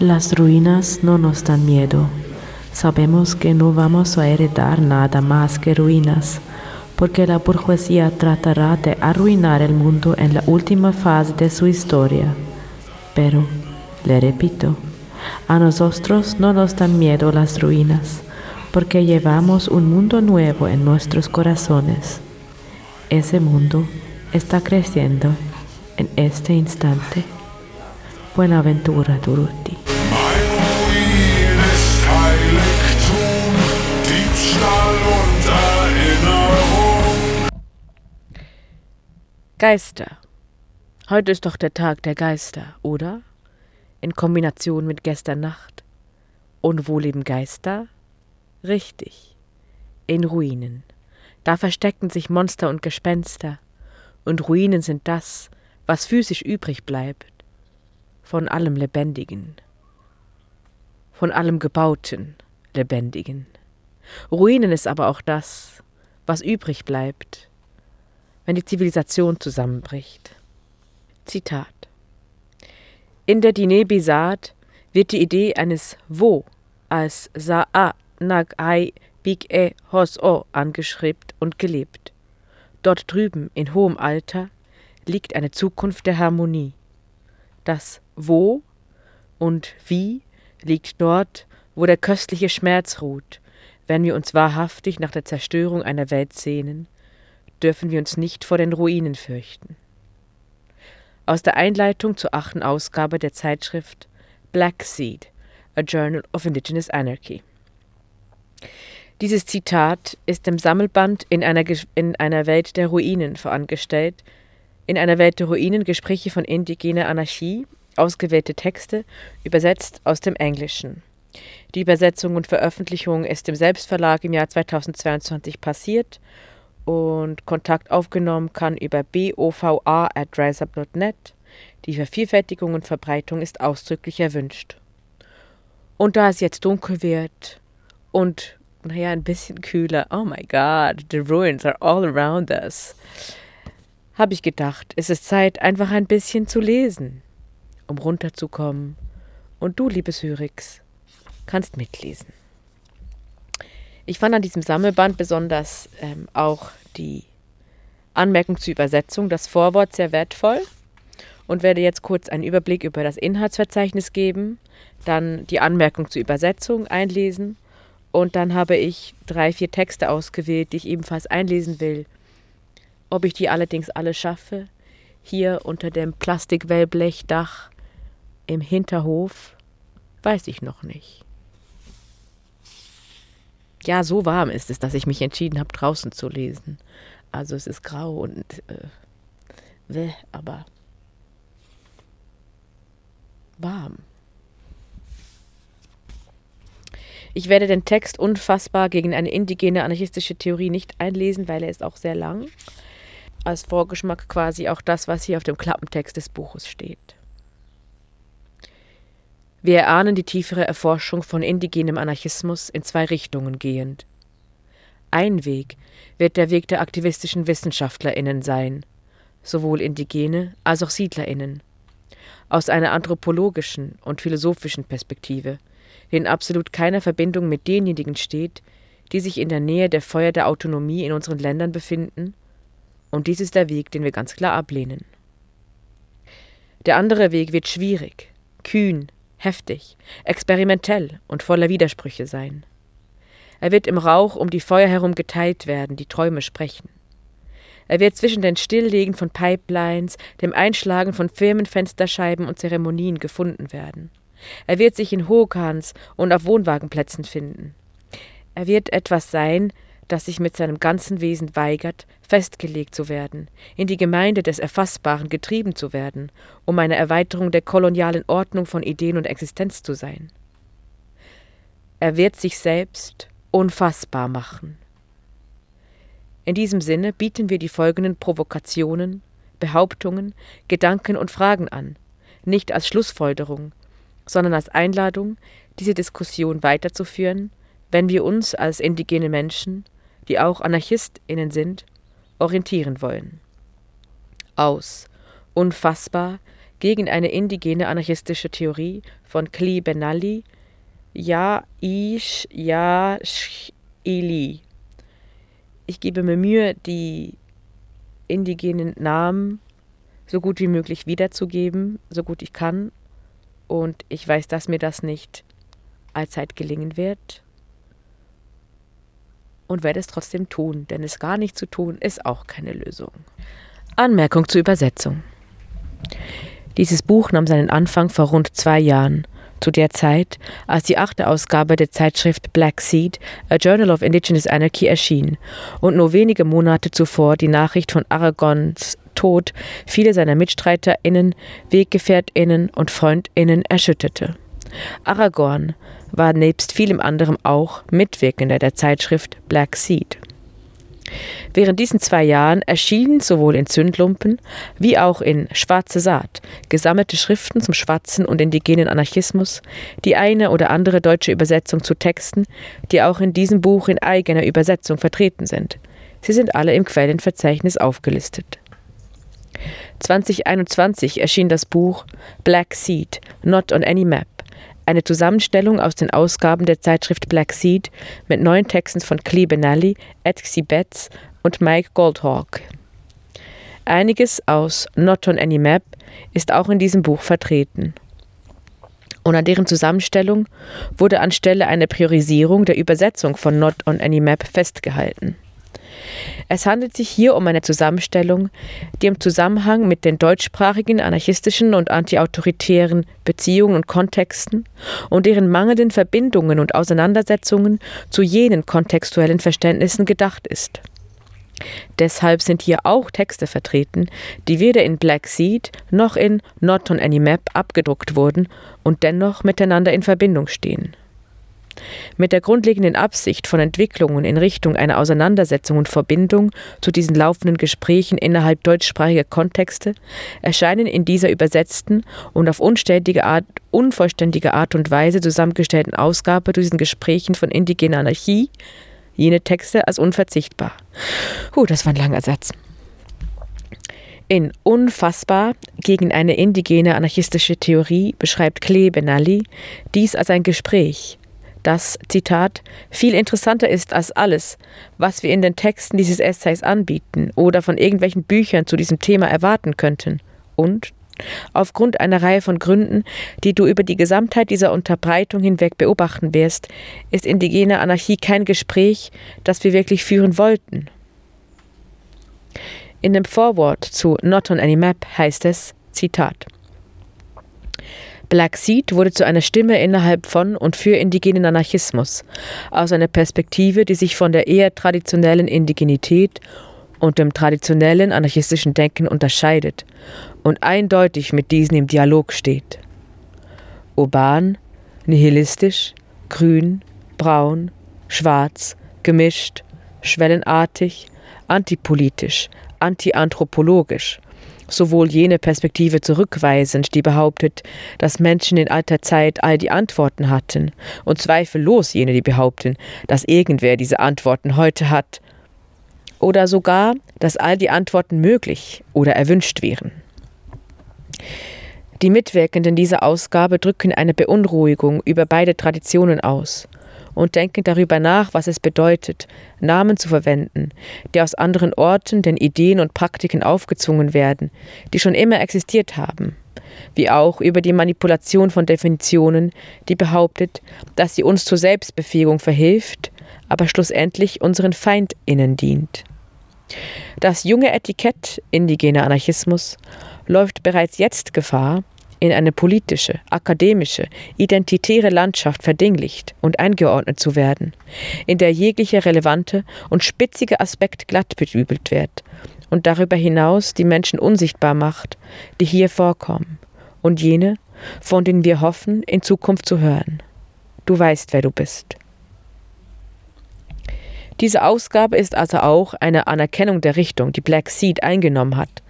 Las ruinas no nos dan miedo. Sabemos que no vamos a heredar nada más que ruinas, porque la burguesía tratará de arruinar el mundo en la última fase de su historia. Pero, le repito, a nosotros no nos dan miedo las ruinas, porque llevamos un mundo nuevo en nuestros corazones. Ese mundo está creciendo en este instante. Buenaventura Durruti. Geister. Heute ist doch der Tag der Geister, oder? In Kombination mit gestern Nacht. Und wo leben Geister? Richtig. In Ruinen. Da verstecken sich Monster und Gespenster. Und Ruinen sind das, was physisch übrig bleibt. Von allem Lebendigen. Von allem Gebauten Lebendigen. Ruinen ist aber auch das, was übrig bleibt wenn die Zivilisation zusammenbricht. Zitat In der Dine Bizat wird die Idee eines Wo als Sa'a Nag Ai Big E Hos O angeschrieben und gelebt. Dort drüben in hohem Alter liegt eine Zukunft der Harmonie. Das Wo und Wie liegt dort, wo der köstliche Schmerz ruht, wenn wir uns wahrhaftig nach der Zerstörung einer Welt sehnen, dürfen wir uns nicht vor den Ruinen fürchten. Aus der Einleitung zur achten Ausgabe der Zeitschrift Black Seed, A Journal of Indigenous Anarchy. Dieses Zitat ist im Sammelband in einer, in einer Welt der Ruinen vorangestellt, in einer Welt der Ruinen Gespräche von indigener Anarchie, ausgewählte Texte, übersetzt aus dem Englischen. Die Übersetzung und Veröffentlichung ist im Selbstverlag im Jahr 2022 passiert und Kontakt aufgenommen kann über bova.riseup.net. Die Vervielfältigung und Verbreitung ist ausdrücklich erwünscht. Und da es jetzt dunkel wird und, naja, ein bisschen kühler, oh my God, the ruins are all around us, habe ich gedacht, es ist Zeit, einfach ein bisschen zu lesen, um runterzukommen. Und du, liebes Hyrix, kannst mitlesen. Ich fand an diesem Sammelband besonders ähm, auch die Anmerkung zur Übersetzung, das Vorwort sehr wertvoll und werde jetzt kurz einen Überblick über das Inhaltsverzeichnis geben, dann die Anmerkung zur Übersetzung einlesen und dann habe ich drei, vier Texte ausgewählt, die ich ebenfalls einlesen will. Ob ich die allerdings alle schaffe, hier unter dem Plastikwellblechdach im Hinterhof, weiß ich noch nicht ja, so warm ist es, dass ich mich entschieden habe, draußen zu lesen. Also es ist grau und äh, weh, aber warm. Ich werde den Text unfassbar gegen eine indigene anarchistische Theorie nicht einlesen, weil er ist auch sehr lang. Als Vorgeschmack quasi auch das, was hier auf dem Klappentext des Buches steht. Wir erahnen die tiefere Erforschung von indigenem Anarchismus in zwei Richtungen gehend. Ein Weg wird der Weg der aktivistischen WissenschaftlerInnen sein, sowohl Indigene als auch SiedlerInnen. Aus einer anthropologischen und philosophischen Perspektive, die in absolut keiner Verbindung mit denjenigen steht, die sich in der Nähe der Feuer der Autonomie in unseren Ländern befinden, und dies ist der Weg, den wir ganz klar ablehnen. Der andere Weg wird schwierig, kühn, heftig, experimentell und voller Widersprüche sein. Er wird im Rauch um die Feuer herum geteilt werden, die Träume sprechen. Er wird zwischen den Stilllegen von Pipelines, dem Einschlagen von Firmenfensterscheiben und Zeremonien gefunden werden. Er wird sich in Hokans und auf Wohnwagenplätzen finden. Er wird etwas sein, das sich mit seinem ganzen Wesen weigert, festgelegt zu werden, in die Gemeinde des Erfassbaren getrieben zu werden, um eine Erweiterung der kolonialen Ordnung von Ideen und Existenz zu sein. Er wird sich selbst unfassbar machen. In diesem Sinne bieten wir die folgenden Provokationen, Behauptungen, Gedanken und Fragen an, nicht als Schlussfolgerung, sondern als Einladung, diese Diskussion weiterzuführen, wenn wir uns als indigene Menschen die auch AnarchistInnen sind, orientieren wollen. Aus Unfassbar gegen eine indigene anarchistische Theorie von Kli Benali, Ja Ish Ya Ili. Ich gebe mir Mühe, die indigenen Namen so gut wie möglich wiederzugeben, so gut ich kann. Und ich weiß, dass mir das nicht allzeit gelingen wird. Und werde es trotzdem tun, denn es gar nicht zu tun, ist auch keine Lösung. Anmerkung zur Übersetzung. Dieses Buch nahm seinen Anfang vor rund zwei Jahren, zu der Zeit, als die achte Ausgabe der Zeitschrift Black Seed, A Journal of Indigenous Anarchy, erschien und nur wenige Monate zuvor die Nachricht von Aragons Tod viele seiner MitstreiterInnen, WeggefährtInnen und FreundInnen erschütterte. Aragorn war nebst vielem anderem auch Mitwirkender der Zeitschrift Black Seed. Während diesen zwei Jahren erschienen sowohl in Zündlumpen wie auch in Schwarze Saat gesammelte Schriften zum schwarzen und indigenen Anarchismus, die eine oder andere deutsche Übersetzung zu Texten, die auch in diesem Buch in eigener Übersetzung vertreten sind. Sie sind alle im Quellenverzeichnis aufgelistet. 2021 erschien das Buch Black Seed, Not on Any Map, eine Zusammenstellung aus den Ausgaben der Zeitschrift Black Seed mit neuen Texten von Clee Benally, Etsy Betts und Mike Goldhawk. Einiges aus Not on Any Map ist auch in diesem Buch vertreten. Und an deren Zusammenstellung wurde anstelle einer Priorisierung der Übersetzung von Not on Any Map festgehalten. Es handelt sich hier um eine Zusammenstellung, die im Zusammenhang mit den deutschsprachigen anarchistischen und antiautoritären Beziehungen und Kontexten und deren mangelnden Verbindungen und Auseinandersetzungen zu jenen kontextuellen Verständnissen gedacht ist. Deshalb sind hier auch Texte vertreten, die weder in Black Seed noch in Not on Any Map abgedruckt wurden und dennoch miteinander in Verbindung stehen. Mit der grundlegenden Absicht von Entwicklungen in Richtung einer Auseinandersetzung und Verbindung zu diesen laufenden Gesprächen innerhalb deutschsprachiger Kontexte erscheinen in dieser übersetzten und auf unständige Art, unvollständige Art und Weise zusammengestellten Ausgabe zu diesen Gesprächen von indigener Anarchie jene Texte als unverzichtbar. Huh, das war ein langer Satz. In Unfassbar gegen eine indigene anarchistische Theorie beschreibt Klee Benali dies als ein Gespräch, das, Zitat, viel interessanter ist als alles, was wir in den Texten dieses Essays anbieten oder von irgendwelchen Büchern zu diesem Thema erwarten könnten. Und, aufgrund einer Reihe von Gründen, die du über die Gesamtheit dieser Unterbreitung hinweg beobachten wirst, ist indigene Anarchie kein Gespräch, das wir wirklich führen wollten. In dem Vorwort zu Not on Any Map heißt es, Zitat, Black Seed wurde zu einer Stimme innerhalb von und für indigenen Anarchismus, aus einer Perspektive, die sich von der eher traditionellen Indigenität und dem traditionellen anarchistischen Denken unterscheidet und eindeutig mit diesen im Dialog steht. Urban, nihilistisch, grün, braun, schwarz, gemischt, schwellenartig, antipolitisch, antianthropologisch sowohl jene Perspektive zurückweisend, die behauptet, dass Menschen in alter Zeit all die Antworten hatten, und zweifellos jene, die behaupten, dass irgendwer diese Antworten heute hat, oder sogar, dass all die Antworten möglich oder erwünscht wären. Die Mitwirkenden dieser Ausgabe drücken eine Beunruhigung über beide Traditionen aus und denken darüber nach, was es bedeutet, Namen zu verwenden, die aus anderen Orten den Ideen und Praktiken aufgezwungen werden, die schon immer existiert haben, wie auch über die Manipulation von Definitionen, die behauptet, dass sie uns zur Selbstbefähigung verhilft, aber schlussendlich unseren Feindinnen dient. Das junge Etikett indigener Anarchismus läuft bereits jetzt Gefahr, in eine politische, akademische, identitäre Landschaft verdinglicht und eingeordnet zu werden, in der jeglicher relevante und spitzige Aspekt glatt bedübelt wird und darüber hinaus die Menschen unsichtbar macht, die hier vorkommen, und jene, von denen wir hoffen, in Zukunft zu hören. Du weißt, wer du bist. Diese Ausgabe ist also auch eine Anerkennung der Richtung, die Black Seed eingenommen hat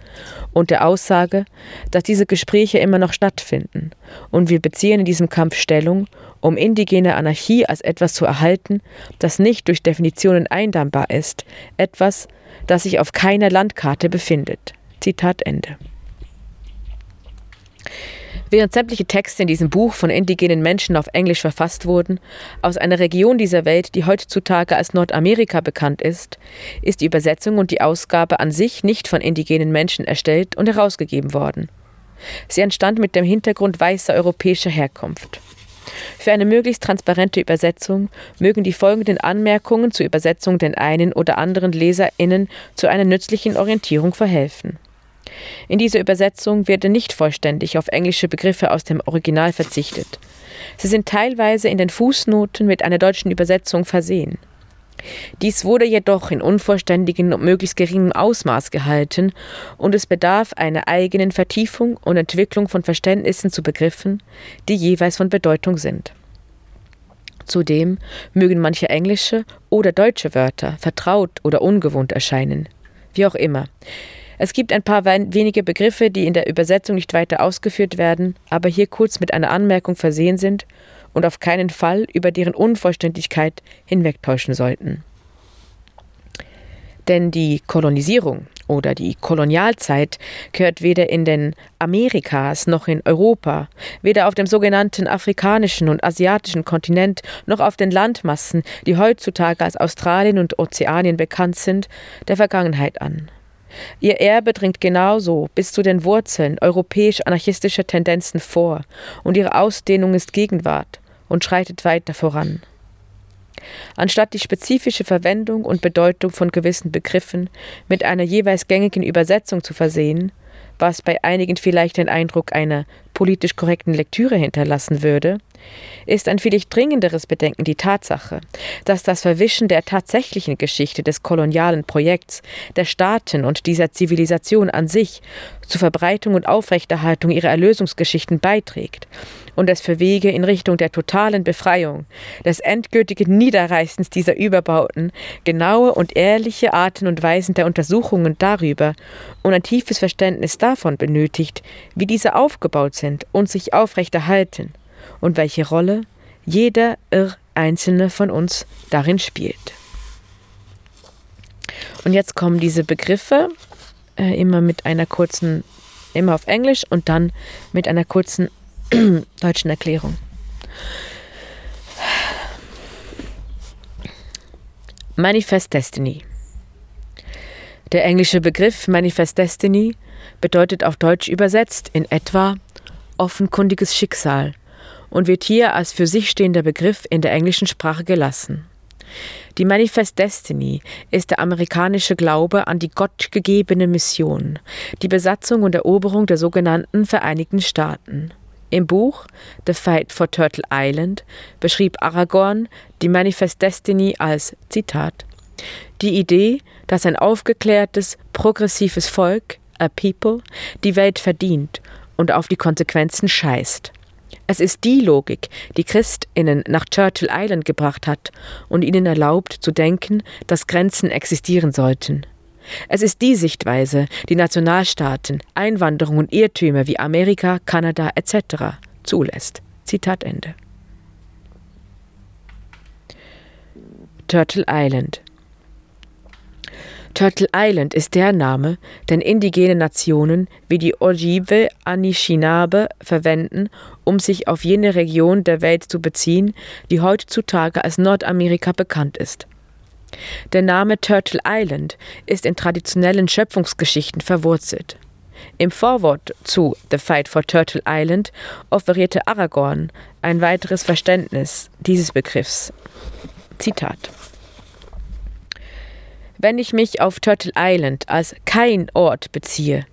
und der Aussage, dass diese Gespräche immer noch stattfinden und wir beziehen in diesem Kampf Stellung, um indigene Anarchie als etwas zu erhalten, das nicht durch Definitionen eindammbar ist, etwas, das sich auf keiner Landkarte befindet. Zitat Ende. Während sämtliche Texte in diesem Buch von indigenen Menschen auf Englisch verfasst wurden, aus einer Region dieser Welt, die heutzutage als Nordamerika bekannt ist, ist die Übersetzung und die Ausgabe an sich nicht von indigenen Menschen erstellt und herausgegeben worden. Sie entstand mit dem Hintergrund weißer europäischer Herkunft. Für eine möglichst transparente Übersetzung mögen die folgenden Anmerkungen zur Übersetzung den einen oder anderen LeserInnen zu einer nützlichen Orientierung verhelfen. In dieser Übersetzung wird nicht vollständig auf englische Begriffe aus dem Original verzichtet. Sie sind teilweise in den Fußnoten mit einer deutschen Übersetzung versehen. Dies wurde jedoch in unvollständigem und möglichst geringem Ausmaß gehalten, und es bedarf einer eigenen Vertiefung und Entwicklung von Verständnissen zu Begriffen, die jeweils von Bedeutung sind. Zudem mögen manche englische oder deutsche Wörter vertraut oder ungewohnt erscheinen. Wie auch immer. Es gibt ein paar wenige Begriffe, die in der Übersetzung nicht weiter ausgeführt werden, aber hier kurz mit einer Anmerkung versehen sind und auf keinen Fall über deren Unvollständigkeit hinwegtäuschen sollten. Denn die Kolonisierung oder die Kolonialzeit gehört weder in den Amerikas noch in Europa, weder auf dem sogenannten afrikanischen und asiatischen Kontinent noch auf den Landmassen, die heutzutage als Australien und Ozeanien bekannt sind, der Vergangenheit an. Ihr Erbe dringt genauso bis zu den Wurzeln europäisch-anarchistischer Tendenzen vor, und ihre Ausdehnung ist Gegenwart und schreitet weiter voran. Anstatt die spezifische Verwendung und Bedeutung von gewissen Begriffen mit einer jeweils gängigen Übersetzung zu versehen, was bei einigen vielleicht den Eindruck einer politisch korrekten Lektüre hinterlassen würde, ist ein viel dringenderes Bedenken die Tatsache, dass das Verwischen der tatsächlichen Geschichte des kolonialen Projekts, der Staaten und dieser Zivilisation an sich zur Verbreitung und Aufrechterhaltung ihrer Erlösungsgeschichten beiträgt und es für Wege in Richtung der totalen Befreiung, des endgültigen Niederreißens dieser Überbauten, genaue und ehrliche Arten und Weisen der Untersuchungen darüber und ein tiefes Verständnis davon benötigt, wie diese aufgebaut sind und sich aufrechterhalten und welche Rolle jeder Einzelne von uns darin spielt. Und jetzt kommen diese Begriffe äh, immer mit einer kurzen, immer auf Englisch und dann mit einer kurzen deutschen Erklärung. Manifest Destiny. Der englische Begriff Manifest Destiny bedeutet auf Deutsch übersetzt in etwa offenkundiges Schicksal und wird hier als für sich stehender Begriff in der englischen Sprache gelassen. Die Manifest Destiny ist der amerikanische Glaube an die gottgegebene Mission, die Besatzung und Eroberung der sogenannten Vereinigten Staaten. Im Buch The Fight for Turtle Island beschrieb Aragorn die Manifest Destiny als Zitat die Idee, dass ein aufgeklärtes, progressives Volk, a people, die Welt verdient und auf die Konsequenzen scheißt. Es ist die Logik, die Christinnen nach Churchill Island gebracht hat und ihnen erlaubt zu denken, dass Grenzen existieren sollten. Es ist die Sichtweise, die Nationalstaaten, Einwanderung und Irrtümer wie Amerika, Kanada etc. zulässt. Zitat Ende. Turtle Island Turtle Island ist der Name, den indigene Nationen wie die Ojibwe Anishinaabe verwenden, um sich auf jene Region der Welt zu beziehen, die heutzutage als Nordamerika bekannt ist. Der Name Turtle Island ist in traditionellen Schöpfungsgeschichten verwurzelt. Im Vorwort zu The Fight for Turtle Island offerierte Aragorn ein weiteres Verständnis dieses Begriffs. Zitat Wenn ich mich auf Turtle Island als kein Ort beziehe,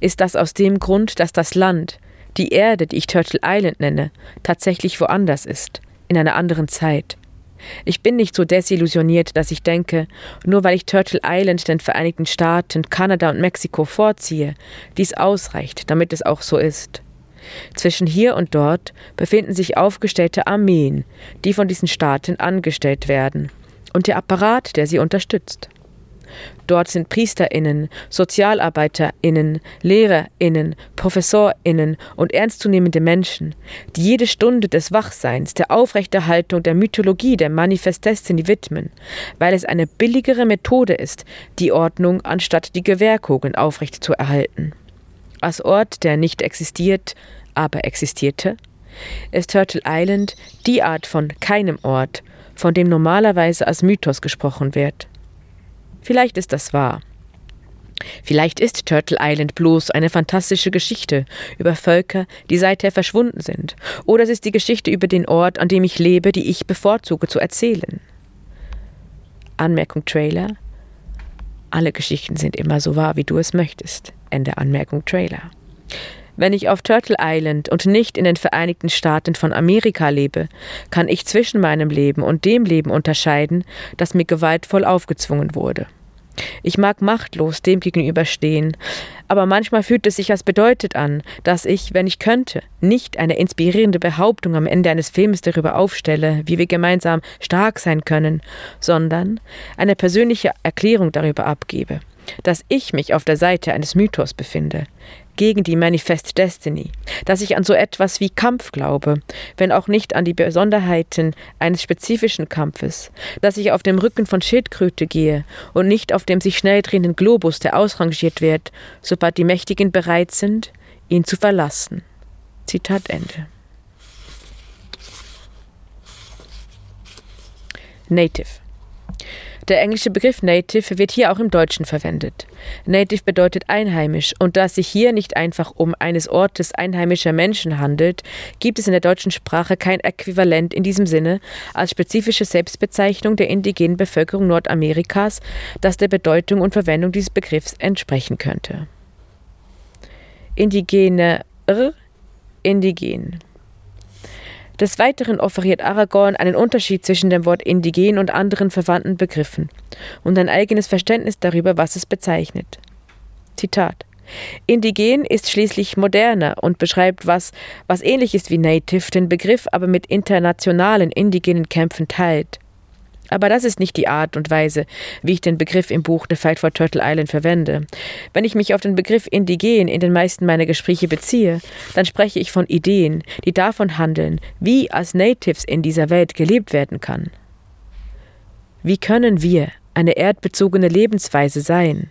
ist das aus dem Grund, dass das Land, die Erde, die ich Turtle Island nenne, tatsächlich woanders ist, in einer anderen Zeit. Ich bin nicht so desillusioniert, dass ich denke, nur weil ich Turtle Island den Vereinigten Staaten, Kanada und Mexiko vorziehe, dies ausreicht, damit es auch so ist. Zwischen hier und dort befinden sich aufgestellte Armeen, die von diesen Staaten angestellt werden, und der Apparat, der sie unterstützt. Dort sind Priesterinnen, Sozialarbeiterinnen, Lehrerinnen, Professorinnen und ernstzunehmende Menschen, die jede Stunde des Wachseins der Aufrechterhaltung der Mythologie der Manifest Destiny widmen, weil es eine billigere Methode ist, die Ordnung anstatt die Gewehrkugeln aufrecht zu erhalten. als Ort, der nicht existiert, aber existierte, ist Turtle Island die Art von keinem Ort, von dem normalerweise als Mythos gesprochen wird. Vielleicht ist das wahr. Vielleicht ist Turtle Island bloß eine fantastische Geschichte über Völker, die seither verschwunden sind, oder es ist die Geschichte über den Ort, an dem ich lebe, die ich bevorzuge zu erzählen. Anmerkung Trailer. Alle Geschichten sind immer so wahr, wie du es möchtest. Ende Anmerkung Trailer. Wenn ich auf Turtle Island und nicht in den Vereinigten Staaten von Amerika lebe, kann ich zwischen meinem Leben und dem Leben unterscheiden, das mir gewaltvoll aufgezwungen wurde. Ich mag machtlos dem gegenüberstehen, aber manchmal fühlt es sich als bedeutet an, dass ich, wenn ich könnte, nicht eine inspirierende Behauptung am Ende eines Films darüber aufstelle, wie wir gemeinsam stark sein können, sondern eine persönliche Erklärung darüber abgebe, dass ich mich auf der Seite eines Mythos befinde, gegen die Manifest Destiny, dass ich an so etwas wie Kampf glaube, wenn auch nicht an die Besonderheiten eines spezifischen Kampfes, dass ich auf dem Rücken von Schildkröte gehe und nicht auf dem sich schnell drehenden Globus, der ausrangiert wird, sobald die Mächtigen bereit sind, ihn zu verlassen. Zitat Ende. Native der englische Begriff Native wird hier auch im Deutschen verwendet. Native bedeutet einheimisch und da es sich hier nicht einfach um eines Ortes einheimischer Menschen handelt, gibt es in der deutschen Sprache kein Äquivalent in diesem Sinne als spezifische Selbstbezeichnung der indigenen Bevölkerung Nordamerikas, das der Bedeutung und Verwendung dieses Begriffs entsprechen könnte. Indigene, indigen. Des Weiteren offeriert Aragorn einen Unterschied zwischen dem Wort indigen und anderen verwandten Begriffen und ein eigenes Verständnis darüber, was es bezeichnet. Zitat Indigen ist schließlich moderner und beschreibt was, was ähnlich ist wie Native, den Begriff aber mit internationalen indigenen Kämpfen teilt. Aber das ist nicht die Art und Weise, wie ich den Begriff im Buch The Fight for Turtle Island verwende. Wenn ich mich auf den Begriff indigen in den meisten meiner Gespräche beziehe, dann spreche ich von Ideen, die davon handeln, wie als Natives in dieser Welt gelebt werden kann. Wie können wir eine erdbezogene Lebensweise sein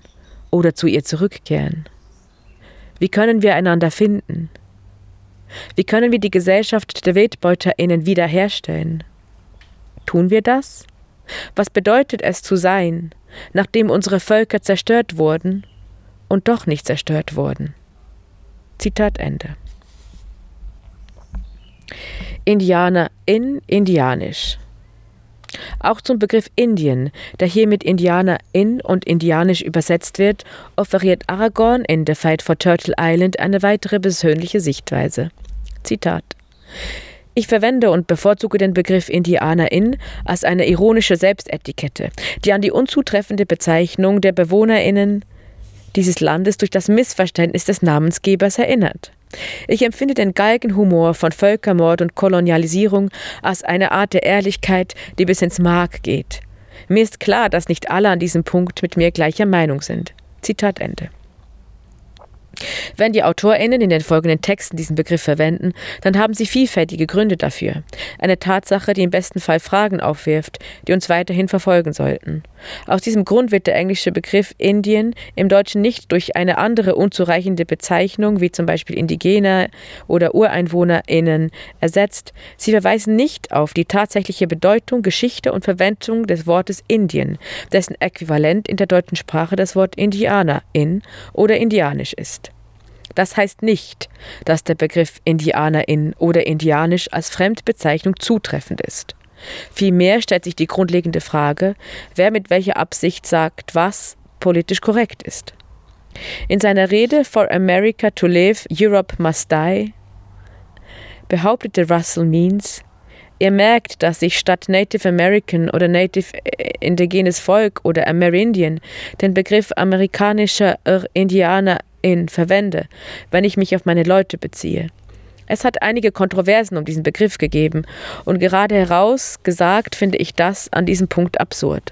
oder zu ihr zurückkehren? Wie können wir einander finden? Wie können wir die Gesellschaft der WildbeuterInnen wiederherstellen? Tun wir das? Was bedeutet es zu sein, nachdem unsere Völker zerstört wurden und doch nicht zerstört wurden? Zitat Ende. Indianer in Indianisch. Auch zum Begriff Indien, der hier mit Indianer in und Indianisch übersetzt wird, offeriert Aragorn in The Fight for Turtle Island eine weitere persönliche Sichtweise. Zitat ich verwende und bevorzuge den Begriff Indianerin als eine ironische Selbstetikette, die an die unzutreffende Bezeichnung der Bewohnerinnen dieses Landes durch das Missverständnis des Namensgebers erinnert. Ich empfinde den Galgenhumor von Völkermord und Kolonialisierung als eine Art der Ehrlichkeit, die bis ins Mark geht. Mir ist klar, dass nicht alle an diesem Punkt mit mir gleicher Meinung sind. Zitat Ende. Wenn die AutorInnen in den folgenden Texten diesen Begriff verwenden, dann haben sie vielfältige Gründe dafür. Eine Tatsache, die im besten Fall Fragen aufwirft, die uns weiterhin verfolgen sollten. Aus diesem Grund wird der englische Begriff Indien im Deutschen nicht durch eine andere unzureichende Bezeichnung, wie zum Beispiel Indigener oder UreinwohnerInnen, ersetzt. Sie verweisen nicht auf die tatsächliche Bedeutung, Geschichte und Verwendung des Wortes Indien, dessen Äquivalent in der deutschen Sprache das Wort Indianer in oder indianisch ist. Das heißt nicht, dass der Begriff Indianerin oder indianisch als Fremdbezeichnung zutreffend ist. Vielmehr stellt sich die grundlegende Frage, wer mit welcher Absicht sagt, was politisch korrekt ist. In seiner Rede For America to Live, Europe Must Die behauptete Russell Means, Ihr merkt, dass ich statt Native American oder Native indigenes Volk oder Amerindian den Begriff amerikanischer Indianer in verwende, wenn ich mich auf meine Leute beziehe. Es hat einige Kontroversen um diesen Begriff gegeben, und gerade heraus gesagt finde ich das an diesem Punkt absurd.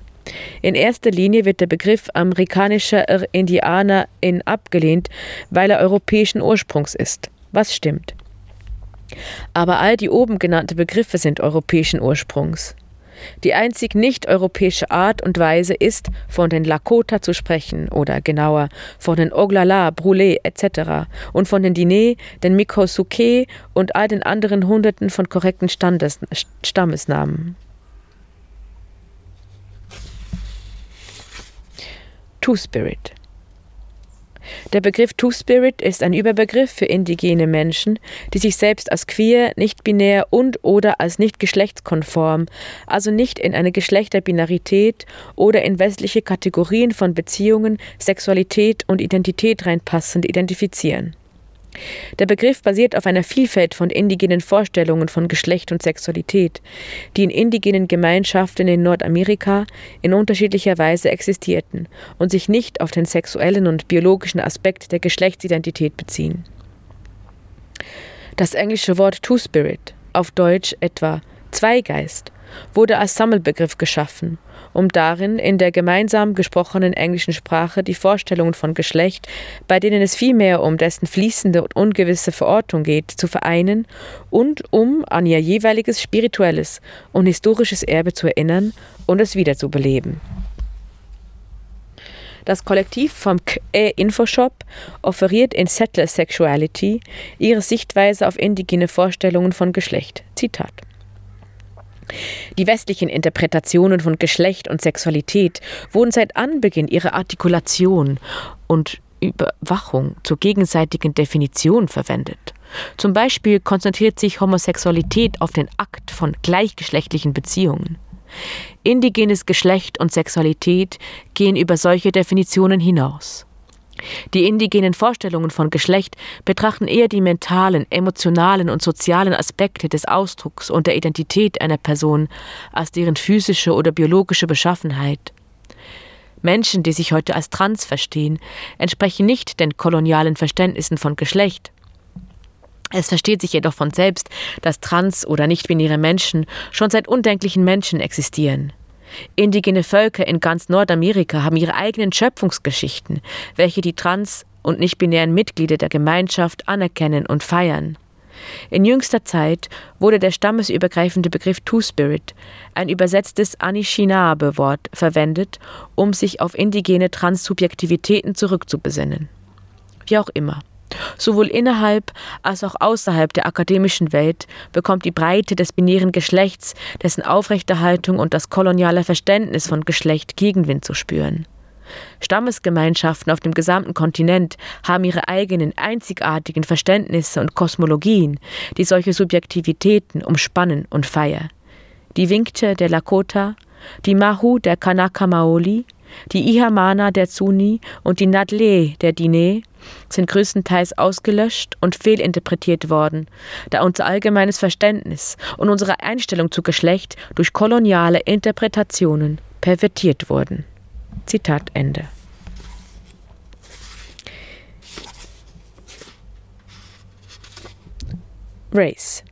In erster Linie wird der Begriff amerikanischer Indianer in abgelehnt, weil er europäischen Ursprungs ist. Was stimmt? Aber all die oben genannten Begriffe sind europäischen Ursprungs. Die einzig nicht-europäische Art und Weise ist, von den Lakota zu sprechen oder genauer von den Oglala, Brûlé etc. und von den Diné, den Mikosuke und all den anderen Hunderten von korrekten Standes, Stammesnamen. Two-Spirit der Begriff Two-Spirit ist ein Überbegriff für indigene Menschen, die sich selbst als queer, nicht-binär und oder als nicht geschlechtskonform, also nicht in eine Geschlechterbinarität oder in westliche Kategorien von Beziehungen, Sexualität und Identität reinpassend identifizieren. Der Begriff basiert auf einer Vielfalt von indigenen Vorstellungen von Geschlecht und Sexualität, die in indigenen Gemeinschaften in Nordamerika in unterschiedlicher Weise existierten und sich nicht auf den sexuellen und biologischen Aspekt der Geschlechtsidentität beziehen. Das englische Wort Two-Spirit, auf Deutsch etwa Zweigeist, wurde als Sammelbegriff geschaffen um darin in der gemeinsam gesprochenen englischen Sprache die Vorstellungen von Geschlecht, bei denen es vielmehr um dessen fließende und ungewisse Verortung geht, zu vereinen und um an ihr jeweiliges spirituelles und historisches Erbe zu erinnern und es wiederzubeleben. Das Kollektiv vom KE Infoshop offeriert in Settler Sexuality ihre Sichtweise auf indigene Vorstellungen von Geschlecht. Zitat. Die westlichen Interpretationen von Geschlecht und Sexualität wurden seit Anbeginn ihrer Artikulation und Überwachung zur gegenseitigen Definition verwendet. Zum Beispiel konzentriert sich Homosexualität auf den Akt von gleichgeschlechtlichen Beziehungen. Indigenes Geschlecht und Sexualität gehen über solche Definitionen hinaus. Die indigenen Vorstellungen von Geschlecht betrachten eher die mentalen, emotionalen und sozialen Aspekte des Ausdrucks und der Identität einer Person als deren physische oder biologische Beschaffenheit. Menschen, die sich heute als trans verstehen, entsprechen nicht den kolonialen Verständnissen von Geschlecht. Es versteht sich jedoch von selbst, dass trans- oder nicht-binäre Menschen schon seit undenklichen Menschen existieren. Indigene Völker in ganz Nordamerika haben ihre eigenen Schöpfungsgeschichten, welche die trans- und nicht-binären Mitglieder der Gemeinschaft anerkennen und feiern. In jüngster Zeit wurde der stammesübergreifende Begriff Two-Spirit, ein übersetztes Anishinaabe-Wort, verwendet, um sich auf indigene Transsubjektivitäten zurückzubesinnen. Wie auch immer. Sowohl innerhalb als auch außerhalb der akademischen Welt bekommt die Breite des binären Geschlechts, dessen Aufrechterhaltung und das koloniale Verständnis von Geschlecht Gegenwind zu spüren. Stammesgemeinschaften auf dem gesamten Kontinent haben ihre eigenen einzigartigen Verständnisse und Kosmologien, die solche Subjektivitäten umspannen und feiern. Die Winkte der Lakota, die Mahu der Kanaka Maoli, die Ihamana der Zuni und die Nadle der Dine sind größtenteils ausgelöscht und fehlinterpretiert worden, da unser allgemeines Verständnis und unsere Einstellung zu Geschlecht durch koloniale Interpretationen pervertiert wurden. Zitat Ende. Race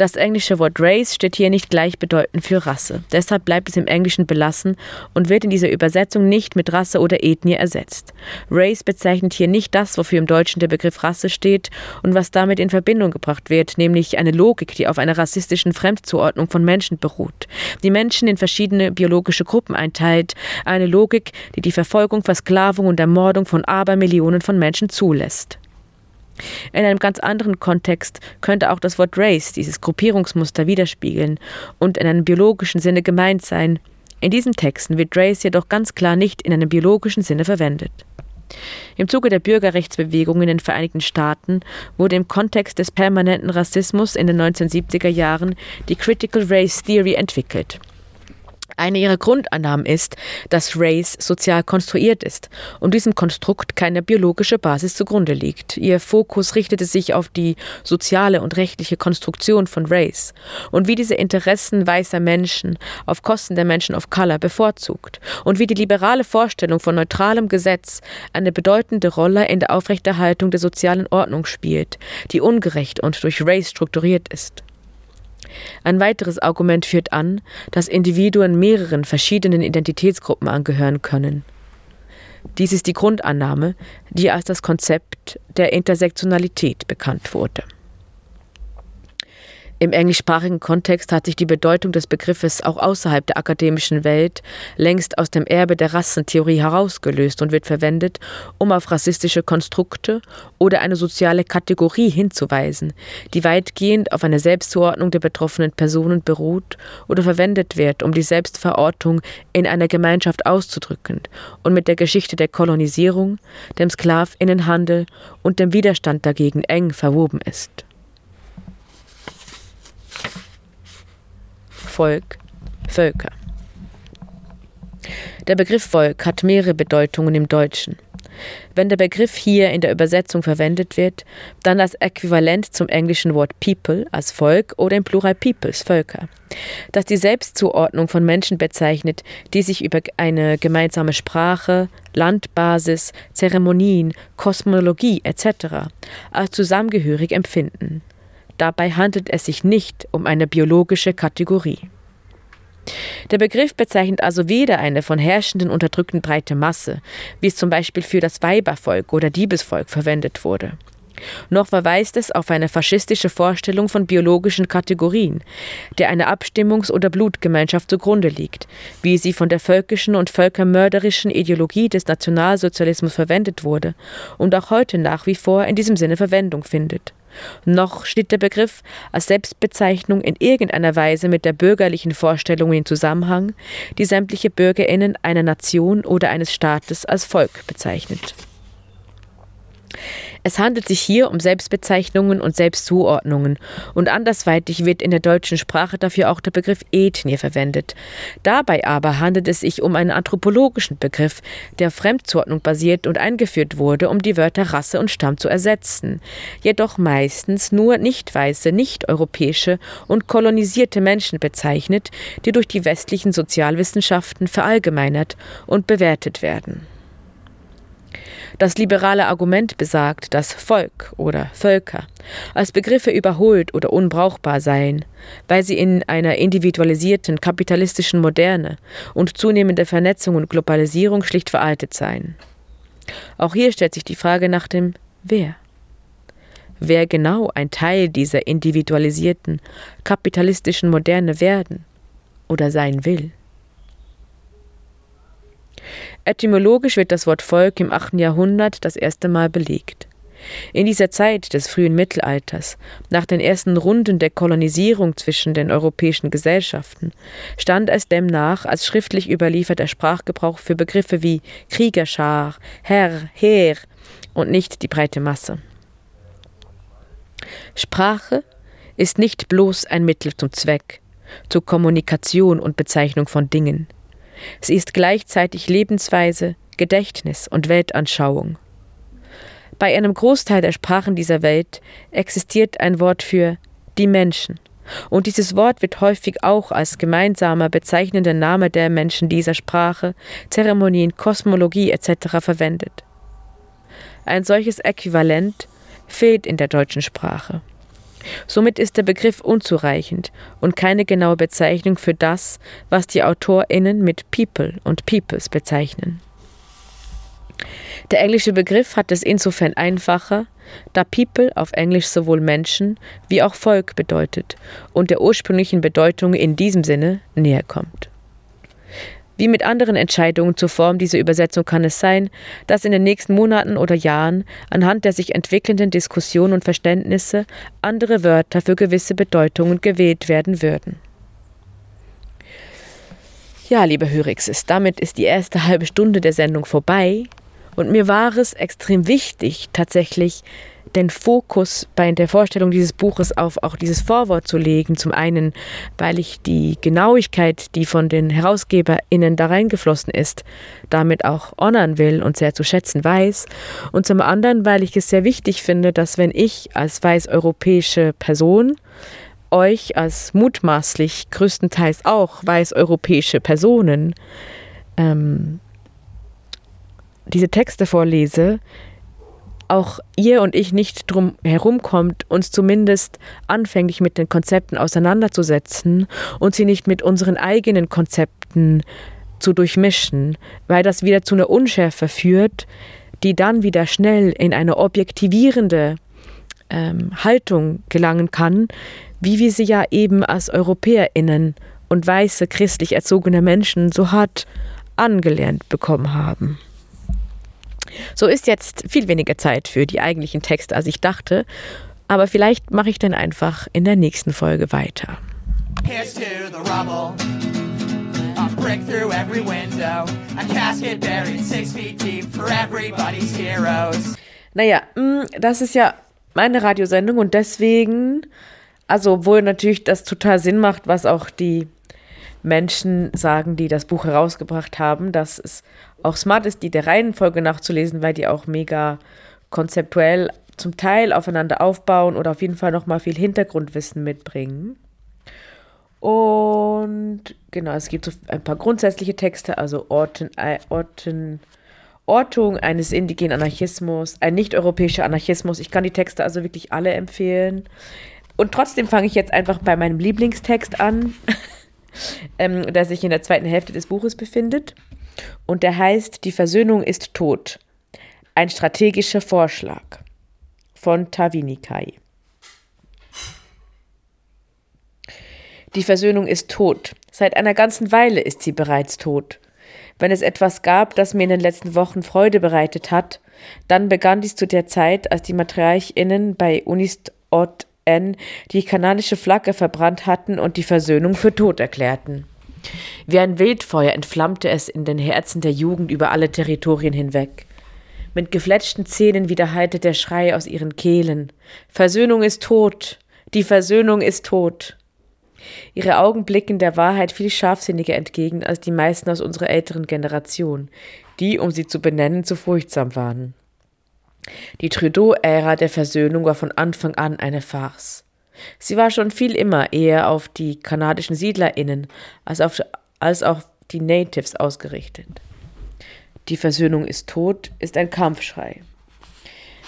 das englische Wort Race steht hier nicht gleichbedeutend für Rasse. Deshalb bleibt es im Englischen belassen und wird in dieser Übersetzung nicht mit Rasse oder Ethnie ersetzt. Race bezeichnet hier nicht das, wofür im Deutschen der Begriff Rasse steht und was damit in Verbindung gebracht wird, nämlich eine Logik, die auf einer rassistischen Fremdzuordnung von Menschen beruht, die Menschen in verschiedene biologische Gruppen einteilt, eine Logik, die die Verfolgung, Versklavung und Ermordung von Abermillionen von Menschen zulässt. In einem ganz anderen Kontext könnte auch das Wort Race dieses Gruppierungsmuster widerspiegeln und in einem biologischen Sinne gemeint sein. In diesen Texten wird Race jedoch ganz klar nicht in einem biologischen Sinne verwendet. Im Zuge der Bürgerrechtsbewegung in den Vereinigten Staaten wurde im Kontext des permanenten Rassismus in den 1970er Jahren die Critical Race Theory entwickelt. Eine ihrer Grundannahmen ist, dass Race sozial konstruiert ist und diesem Konstrukt keine biologische Basis zugrunde liegt. Ihr Fokus richtete sich auf die soziale und rechtliche Konstruktion von Race und wie diese Interessen weißer Menschen auf Kosten der Menschen of Color bevorzugt und wie die liberale Vorstellung von neutralem Gesetz eine bedeutende Rolle in der Aufrechterhaltung der sozialen Ordnung spielt, die ungerecht und durch Race strukturiert ist. Ein weiteres Argument führt an, dass Individuen mehreren verschiedenen Identitätsgruppen angehören können. Dies ist die Grundannahme, die als das Konzept der Intersektionalität bekannt wurde. Im englischsprachigen Kontext hat sich die Bedeutung des Begriffes auch außerhalb der akademischen Welt längst aus dem Erbe der Rassentheorie herausgelöst und wird verwendet, um auf rassistische Konstrukte oder eine soziale Kategorie hinzuweisen, die weitgehend auf eine Selbstzuordnung der betroffenen Personen beruht oder verwendet wird, um die Selbstverortung in einer Gemeinschaft auszudrücken und mit der Geschichte der Kolonisierung, dem Sklavinnenhandel und dem Widerstand dagegen eng verwoben ist. Volk, Völker. Der Begriff Volk hat mehrere Bedeutungen im Deutschen. Wenn der Begriff hier in der Übersetzung verwendet wird, dann als Äquivalent zum englischen Wort People als Volk oder im Plural Peoples Völker, das die Selbstzuordnung von Menschen bezeichnet, die sich über eine gemeinsame Sprache, Landbasis, Zeremonien, Kosmologie etc. als zusammengehörig empfinden. Dabei handelt es sich nicht um eine biologische Kategorie. Der Begriff bezeichnet also weder eine von Herrschenden unterdrückten breite Masse, wie es zum Beispiel für das Weibervolk oder Diebesvolk verwendet wurde, noch verweist es auf eine faschistische Vorstellung von biologischen Kategorien, der eine Abstimmungs- oder Blutgemeinschaft zugrunde liegt, wie sie von der völkischen und völkermörderischen Ideologie des Nationalsozialismus verwendet wurde und auch heute nach wie vor in diesem Sinne Verwendung findet. Noch steht der Begriff als Selbstbezeichnung in irgendeiner Weise mit der bürgerlichen Vorstellung in Zusammenhang, die sämtliche Bürgerinnen einer Nation oder eines Staates als Volk bezeichnet. Es handelt sich hier um Selbstbezeichnungen und Selbstzuordnungen und andersweitig wird in der deutschen Sprache dafür auch der Begriff Ethnie verwendet. Dabei aber handelt es sich um einen anthropologischen Begriff, der auf Fremdzuordnung basiert und eingeführt wurde, um die Wörter Rasse und Stamm zu ersetzen, jedoch meistens nur nicht weiße, nicht europäische und kolonisierte Menschen bezeichnet, die durch die westlichen Sozialwissenschaften verallgemeinert und bewertet werden. Das liberale Argument besagt, dass Volk oder Völker als Begriffe überholt oder unbrauchbar seien, weil sie in einer individualisierten kapitalistischen Moderne und zunehmender Vernetzung und Globalisierung schlicht veraltet seien. Auch hier stellt sich die Frage nach dem Wer. Wer genau ein Teil dieser individualisierten kapitalistischen Moderne werden oder sein will. Etymologisch wird das Wort Volk im 8. Jahrhundert das erste Mal belegt. In dieser Zeit des frühen Mittelalters, nach den ersten Runden der Kolonisierung zwischen den europäischen Gesellschaften, stand es demnach als schriftlich überlieferter Sprachgebrauch für Begriffe wie Kriegerschar, Herr, Heer und nicht die breite Masse. Sprache ist nicht bloß ein Mittel zum Zweck, zur Kommunikation und Bezeichnung von Dingen. Sie ist gleichzeitig Lebensweise, Gedächtnis und Weltanschauung. Bei einem Großteil der Sprachen dieser Welt existiert ein Wort für die Menschen, und dieses Wort wird häufig auch als gemeinsamer bezeichnender Name der Menschen dieser Sprache, Zeremonien, Kosmologie etc. verwendet. Ein solches Äquivalent fehlt in der deutschen Sprache. Somit ist der Begriff unzureichend und keine genaue Bezeichnung für das, was die AutorInnen mit People und Peoples bezeichnen. Der englische Begriff hat es insofern einfacher, da People auf Englisch sowohl Menschen wie auch Volk bedeutet und der ursprünglichen Bedeutung in diesem Sinne näher kommt. Wie mit anderen Entscheidungen zur Form dieser Übersetzung kann es sein, dass in den nächsten Monaten oder Jahren anhand der sich entwickelnden Diskussionen und Verständnisse andere Wörter für gewisse Bedeutungen gewählt werden würden. Ja, liebe Hörixes, damit ist die erste halbe Stunde der Sendung vorbei und mir war es extrem wichtig, tatsächlich den Fokus bei der Vorstellung dieses Buches auf auch dieses Vorwort zu legen. Zum einen, weil ich die Genauigkeit, die von den HerausgeberInnen da reingeflossen ist, damit auch honern will und sehr zu schätzen weiß. Und zum anderen, weil ich es sehr wichtig finde, dass wenn ich als weiß-europäische Person euch als mutmaßlich größtenteils auch weiß-europäische Personen ähm, diese Texte vorlese, auch ihr und ich nicht drum herumkommt, uns zumindest anfänglich mit den Konzepten auseinanderzusetzen und sie nicht mit unseren eigenen Konzepten zu durchmischen, weil das wieder zu einer Unschärfe führt, die dann wieder schnell in eine objektivierende ähm, Haltung gelangen kann, wie wir sie ja eben als EuropäerInnen und weiße christlich erzogene Menschen so hart angelernt bekommen haben. So ist jetzt viel weniger Zeit für die eigentlichen Texte, als ich dachte, aber vielleicht mache ich dann einfach in der nächsten Folge weiter. Here's to the rubble. A brick through every window. A casket buried six feet deep for everybody's heroes. Naja, mm, das ist ja meine Radiosendung und deswegen, also obwohl natürlich das total Sinn macht, was auch die Menschen sagen, die das Buch herausgebracht haben, dass es auch smart ist, die der Reihenfolge nachzulesen, weil die auch mega konzeptuell zum Teil aufeinander aufbauen oder auf jeden Fall nochmal viel Hintergrundwissen mitbringen. Und genau, es gibt so ein paar grundsätzliche Texte, also Orten, äh, Orten, Ortung eines indigenen Anarchismus, ein nicht-europäischer Anarchismus. Ich kann die Texte also wirklich alle empfehlen. Und trotzdem fange ich jetzt einfach bei meinem Lieblingstext an, ähm, der sich in der zweiten Hälfte des Buches befindet. Und der heißt Die Versöhnung ist tot. Ein strategischer Vorschlag von Tavinikai. Die Versöhnung ist tot. Seit einer ganzen Weile ist sie bereits tot. Wenn es etwas gab, das mir in den letzten Wochen Freude bereitet hat, dann begann dies zu der Zeit, als die MatriarchInnen bei Unist Ort N die kanadische Flagge verbrannt hatten und die Versöhnung für tot erklärten. Wie ein Wildfeuer entflammte es in den Herzen der Jugend über alle Territorien hinweg. Mit gefletschten Zähnen widerhallte der Schrei aus ihren Kehlen. Versöhnung ist tot. Die Versöhnung ist tot. Ihre Augen blicken der Wahrheit viel scharfsinniger entgegen als die meisten aus unserer älteren Generation, die, um sie zu benennen, zu furchtsam waren. Die Trudeau-Ära der Versöhnung war von Anfang an eine Farce. Sie war schon viel immer eher auf die kanadischen SiedlerInnen als auf als auch die Natives ausgerichtet. Die Versöhnung ist tot ist ein Kampfschrei.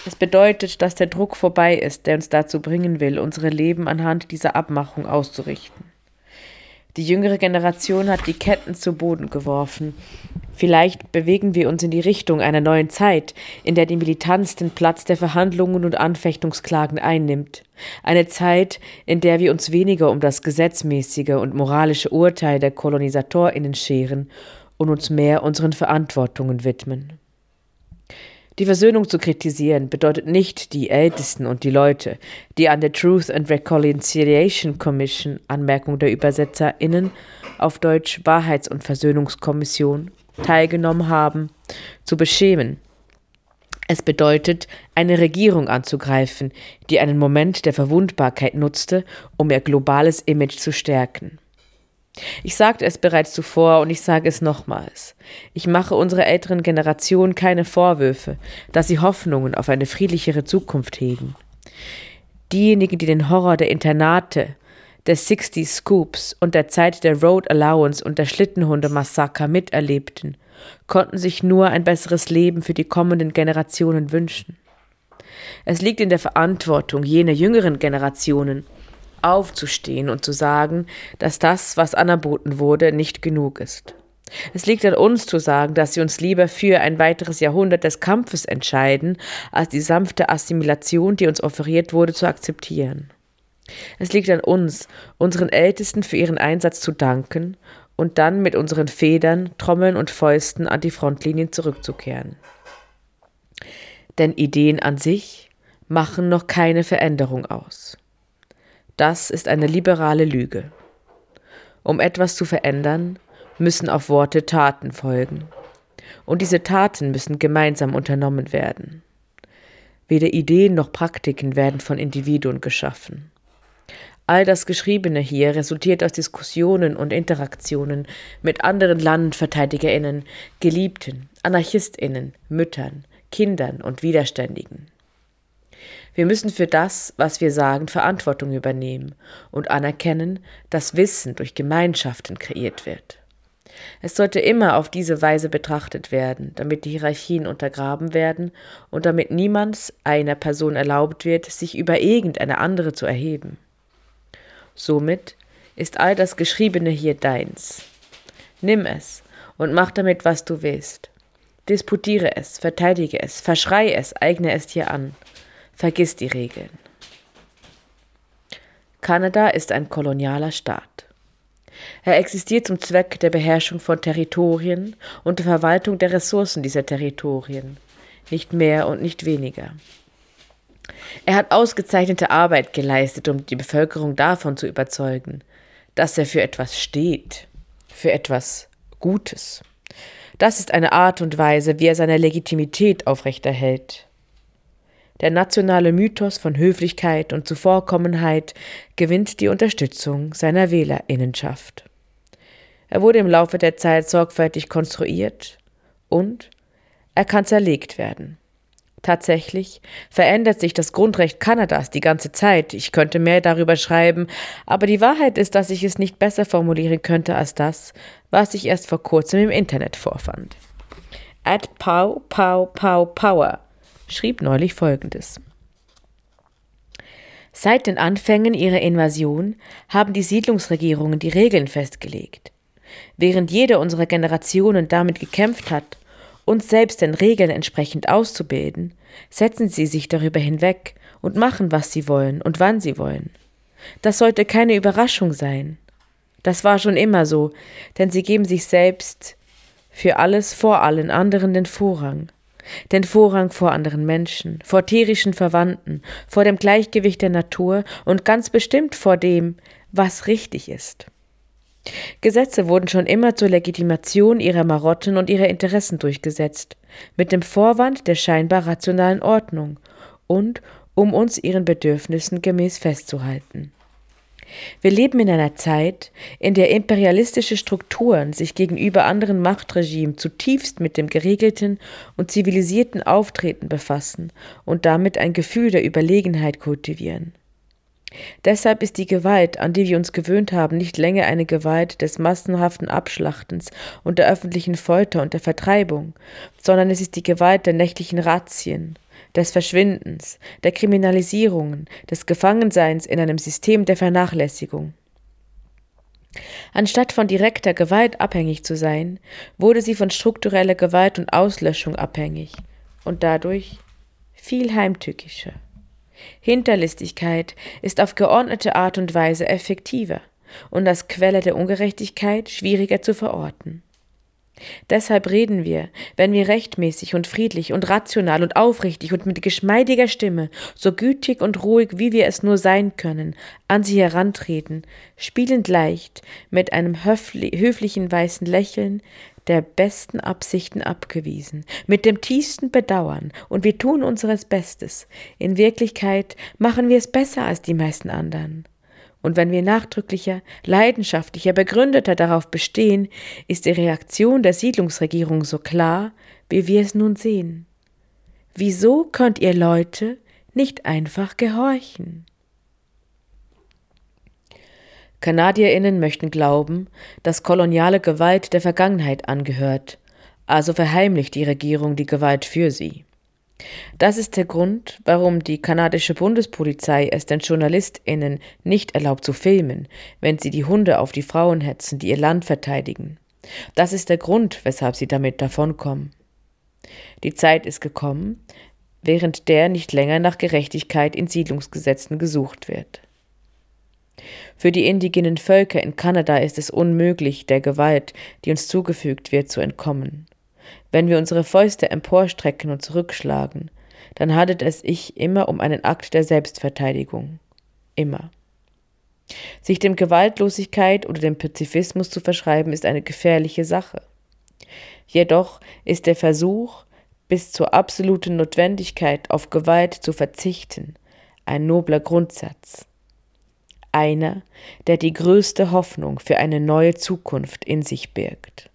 Es bedeutet, dass der Druck vorbei ist, der uns dazu bringen will, unsere Leben anhand dieser Abmachung auszurichten. Die jüngere Generation hat die Ketten zu Boden geworfen. Vielleicht bewegen wir uns in die Richtung einer neuen Zeit, in der die Militanz den Platz der Verhandlungen und Anfechtungsklagen einnimmt. Eine Zeit, in der wir uns weniger um das gesetzmäßige und moralische Urteil der KolonisatorInnen scheren und uns mehr unseren Verantwortungen widmen. Die Versöhnung zu kritisieren bedeutet nicht die Ältesten und die Leute, die an der Truth and Reconciliation Commission, Anmerkung der ÜbersetzerInnen, auf Deutsch Wahrheits- und Versöhnungskommission, teilgenommen haben, zu beschämen. Es bedeutet, eine Regierung anzugreifen, die einen Moment der Verwundbarkeit nutzte, um ihr globales Image zu stärken. Ich sagte es bereits zuvor und ich sage es nochmals. Ich mache unserer älteren Generation keine Vorwürfe, dass sie Hoffnungen auf eine friedlichere Zukunft hegen. Diejenigen, die den Horror der Internate, der 60 Scoops und der Zeit der Road Allowance und der Schlittenhunde-Massaker miterlebten, konnten sich nur ein besseres Leben für die kommenden Generationen wünschen. Es liegt in der Verantwortung jener jüngeren Generationen, aufzustehen und zu sagen, dass das, was anerboten wurde, nicht genug ist. Es liegt an uns zu sagen, dass sie uns lieber für ein weiteres Jahrhundert des Kampfes entscheiden, als die sanfte Assimilation, die uns offeriert wurde, zu akzeptieren. Es liegt an uns, unseren Ältesten für ihren Einsatz zu danken und dann mit unseren Federn, Trommeln und Fäusten an die Frontlinien zurückzukehren. Denn Ideen an sich machen noch keine Veränderung aus. Das ist eine liberale Lüge. Um etwas zu verändern, müssen auf Worte Taten folgen. Und diese Taten müssen gemeinsam unternommen werden. Weder Ideen noch Praktiken werden von Individuen geschaffen. All das Geschriebene hier resultiert aus Diskussionen und Interaktionen mit anderen Landverteidigerinnen, Geliebten, Anarchistinnen, Müttern, Kindern und Widerständigen. Wir müssen für das, was wir sagen, Verantwortung übernehmen und anerkennen, dass Wissen durch Gemeinschaften kreiert wird. Es sollte immer auf diese Weise betrachtet werden, damit die Hierarchien untergraben werden und damit niemals einer Person erlaubt wird, sich über irgendeine andere zu erheben. Somit ist all das Geschriebene hier deins. Nimm es und mach damit, was du willst. Disputiere es, verteidige es, verschrei es, eigne es dir an. Vergiss die Regeln. Kanada ist ein kolonialer Staat. Er existiert zum Zweck der Beherrschung von Territorien und der Verwaltung der Ressourcen dieser Territorien, nicht mehr und nicht weniger. Er hat ausgezeichnete Arbeit geleistet, um die Bevölkerung davon zu überzeugen, dass er für etwas steht, für etwas Gutes. Das ist eine Art und Weise, wie er seine Legitimität aufrechterhält. Der nationale Mythos von Höflichkeit und Zuvorkommenheit gewinnt die Unterstützung seiner Wählerinnenschaft. Er wurde im Laufe der Zeit sorgfältig konstruiert und er kann zerlegt werden. Tatsächlich verändert sich das Grundrecht Kanadas die ganze Zeit. Ich könnte mehr darüber schreiben, aber die Wahrheit ist, dass ich es nicht besser formulieren könnte als das, was ich erst vor kurzem im Internet vorfand. At Pow Pow Pow Power schrieb neulich Folgendes. Seit den Anfängen ihrer Invasion haben die Siedlungsregierungen die Regeln festgelegt. Während jede unserer Generationen damit gekämpft hat, uns selbst den Regeln entsprechend auszubilden, setzen sie sich darüber hinweg und machen, was sie wollen und wann sie wollen. Das sollte keine Überraschung sein. Das war schon immer so, denn sie geben sich selbst für alles vor allen anderen den Vorrang. Den Vorrang vor anderen Menschen, vor tierischen Verwandten, vor dem Gleichgewicht der Natur und ganz bestimmt vor dem, was richtig ist. Gesetze wurden schon immer zur Legitimation ihrer Marotten und ihrer Interessen durchgesetzt, mit dem Vorwand der scheinbar rationalen Ordnung und um uns ihren Bedürfnissen gemäß festzuhalten. Wir leben in einer Zeit, in der imperialistische Strukturen sich gegenüber anderen Machtregimen zutiefst mit dem geregelten und zivilisierten Auftreten befassen und damit ein Gefühl der Überlegenheit kultivieren. Deshalb ist die Gewalt, an die wir uns gewöhnt haben, nicht länger eine Gewalt des massenhaften Abschlachtens und der öffentlichen Folter und der Vertreibung, sondern es ist die Gewalt der nächtlichen Razzien, des Verschwindens, der Kriminalisierungen, des Gefangenseins in einem System der Vernachlässigung. Anstatt von direkter Gewalt abhängig zu sein, wurde sie von struktureller Gewalt und Auslöschung abhängig und dadurch viel heimtückischer. Hinterlistigkeit ist auf geordnete Art und Weise effektiver und als Quelle der Ungerechtigkeit schwieriger zu verorten. Deshalb reden wir, wenn wir rechtmäßig und friedlich und rational und aufrichtig und mit geschmeidiger Stimme, so gütig und ruhig, wie wir es nur sein können, an sie herantreten, spielend leicht, mit einem höflichen weißen Lächeln, der besten Absichten abgewiesen, mit dem tiefsten Bedauern, und wir tun unseres Bestes. In Wirklichkeit machen wir es besser als die meisten anderen. Und wenn wir nachdrücklicher, leidenschaftlicher, begründeter darauf bestehen, ist die Reaktion der Siedlungsregierung so klar, wie wir es nun sehen. Wieso könnt ihr Leute nicht einfach gehorchen? Kanadierinnen möchten glauben, dass koloniale Gewalt der Vergangenheit angehört, also verheimlicht die Regierung die Gewalt für sie. Das ist der Grund, warum die kanadische Bundespolizei es den JournalistInnen nicht erlaubt zu filmen, wenn sie die Hunde auf die Frauen hetzen, die ihr Land verteidigen. Das ist der Grund, weshalb sie damit davonkommen. Die Zeit ist gekommen, während der nicht länger nach Gerechtigkeit in Siedlungsgesetzen gesucht wird. Für die indigenen Völker in Kanada ist es unmöglich, der Gewalt, die uns zugefügt wird, zu entkommen. Wenn wir unsere Fäuste emporstrecken und zurückschlagen, dann handelt es sich immer um einen Akt der Selbstverteidigung. Immer. Sich dem Gewaltlosigkeit oder dem Pazifismus zu verschreiben, ist eine gefährliche Sache. Jedoch ist der Versuch, bis zur absoluten Notwendigkeit auf Gewalt zu verzichten, ein nobler Grundsatz einer, der die größte Hoffnung für eine neue Zukunft in sich birgt.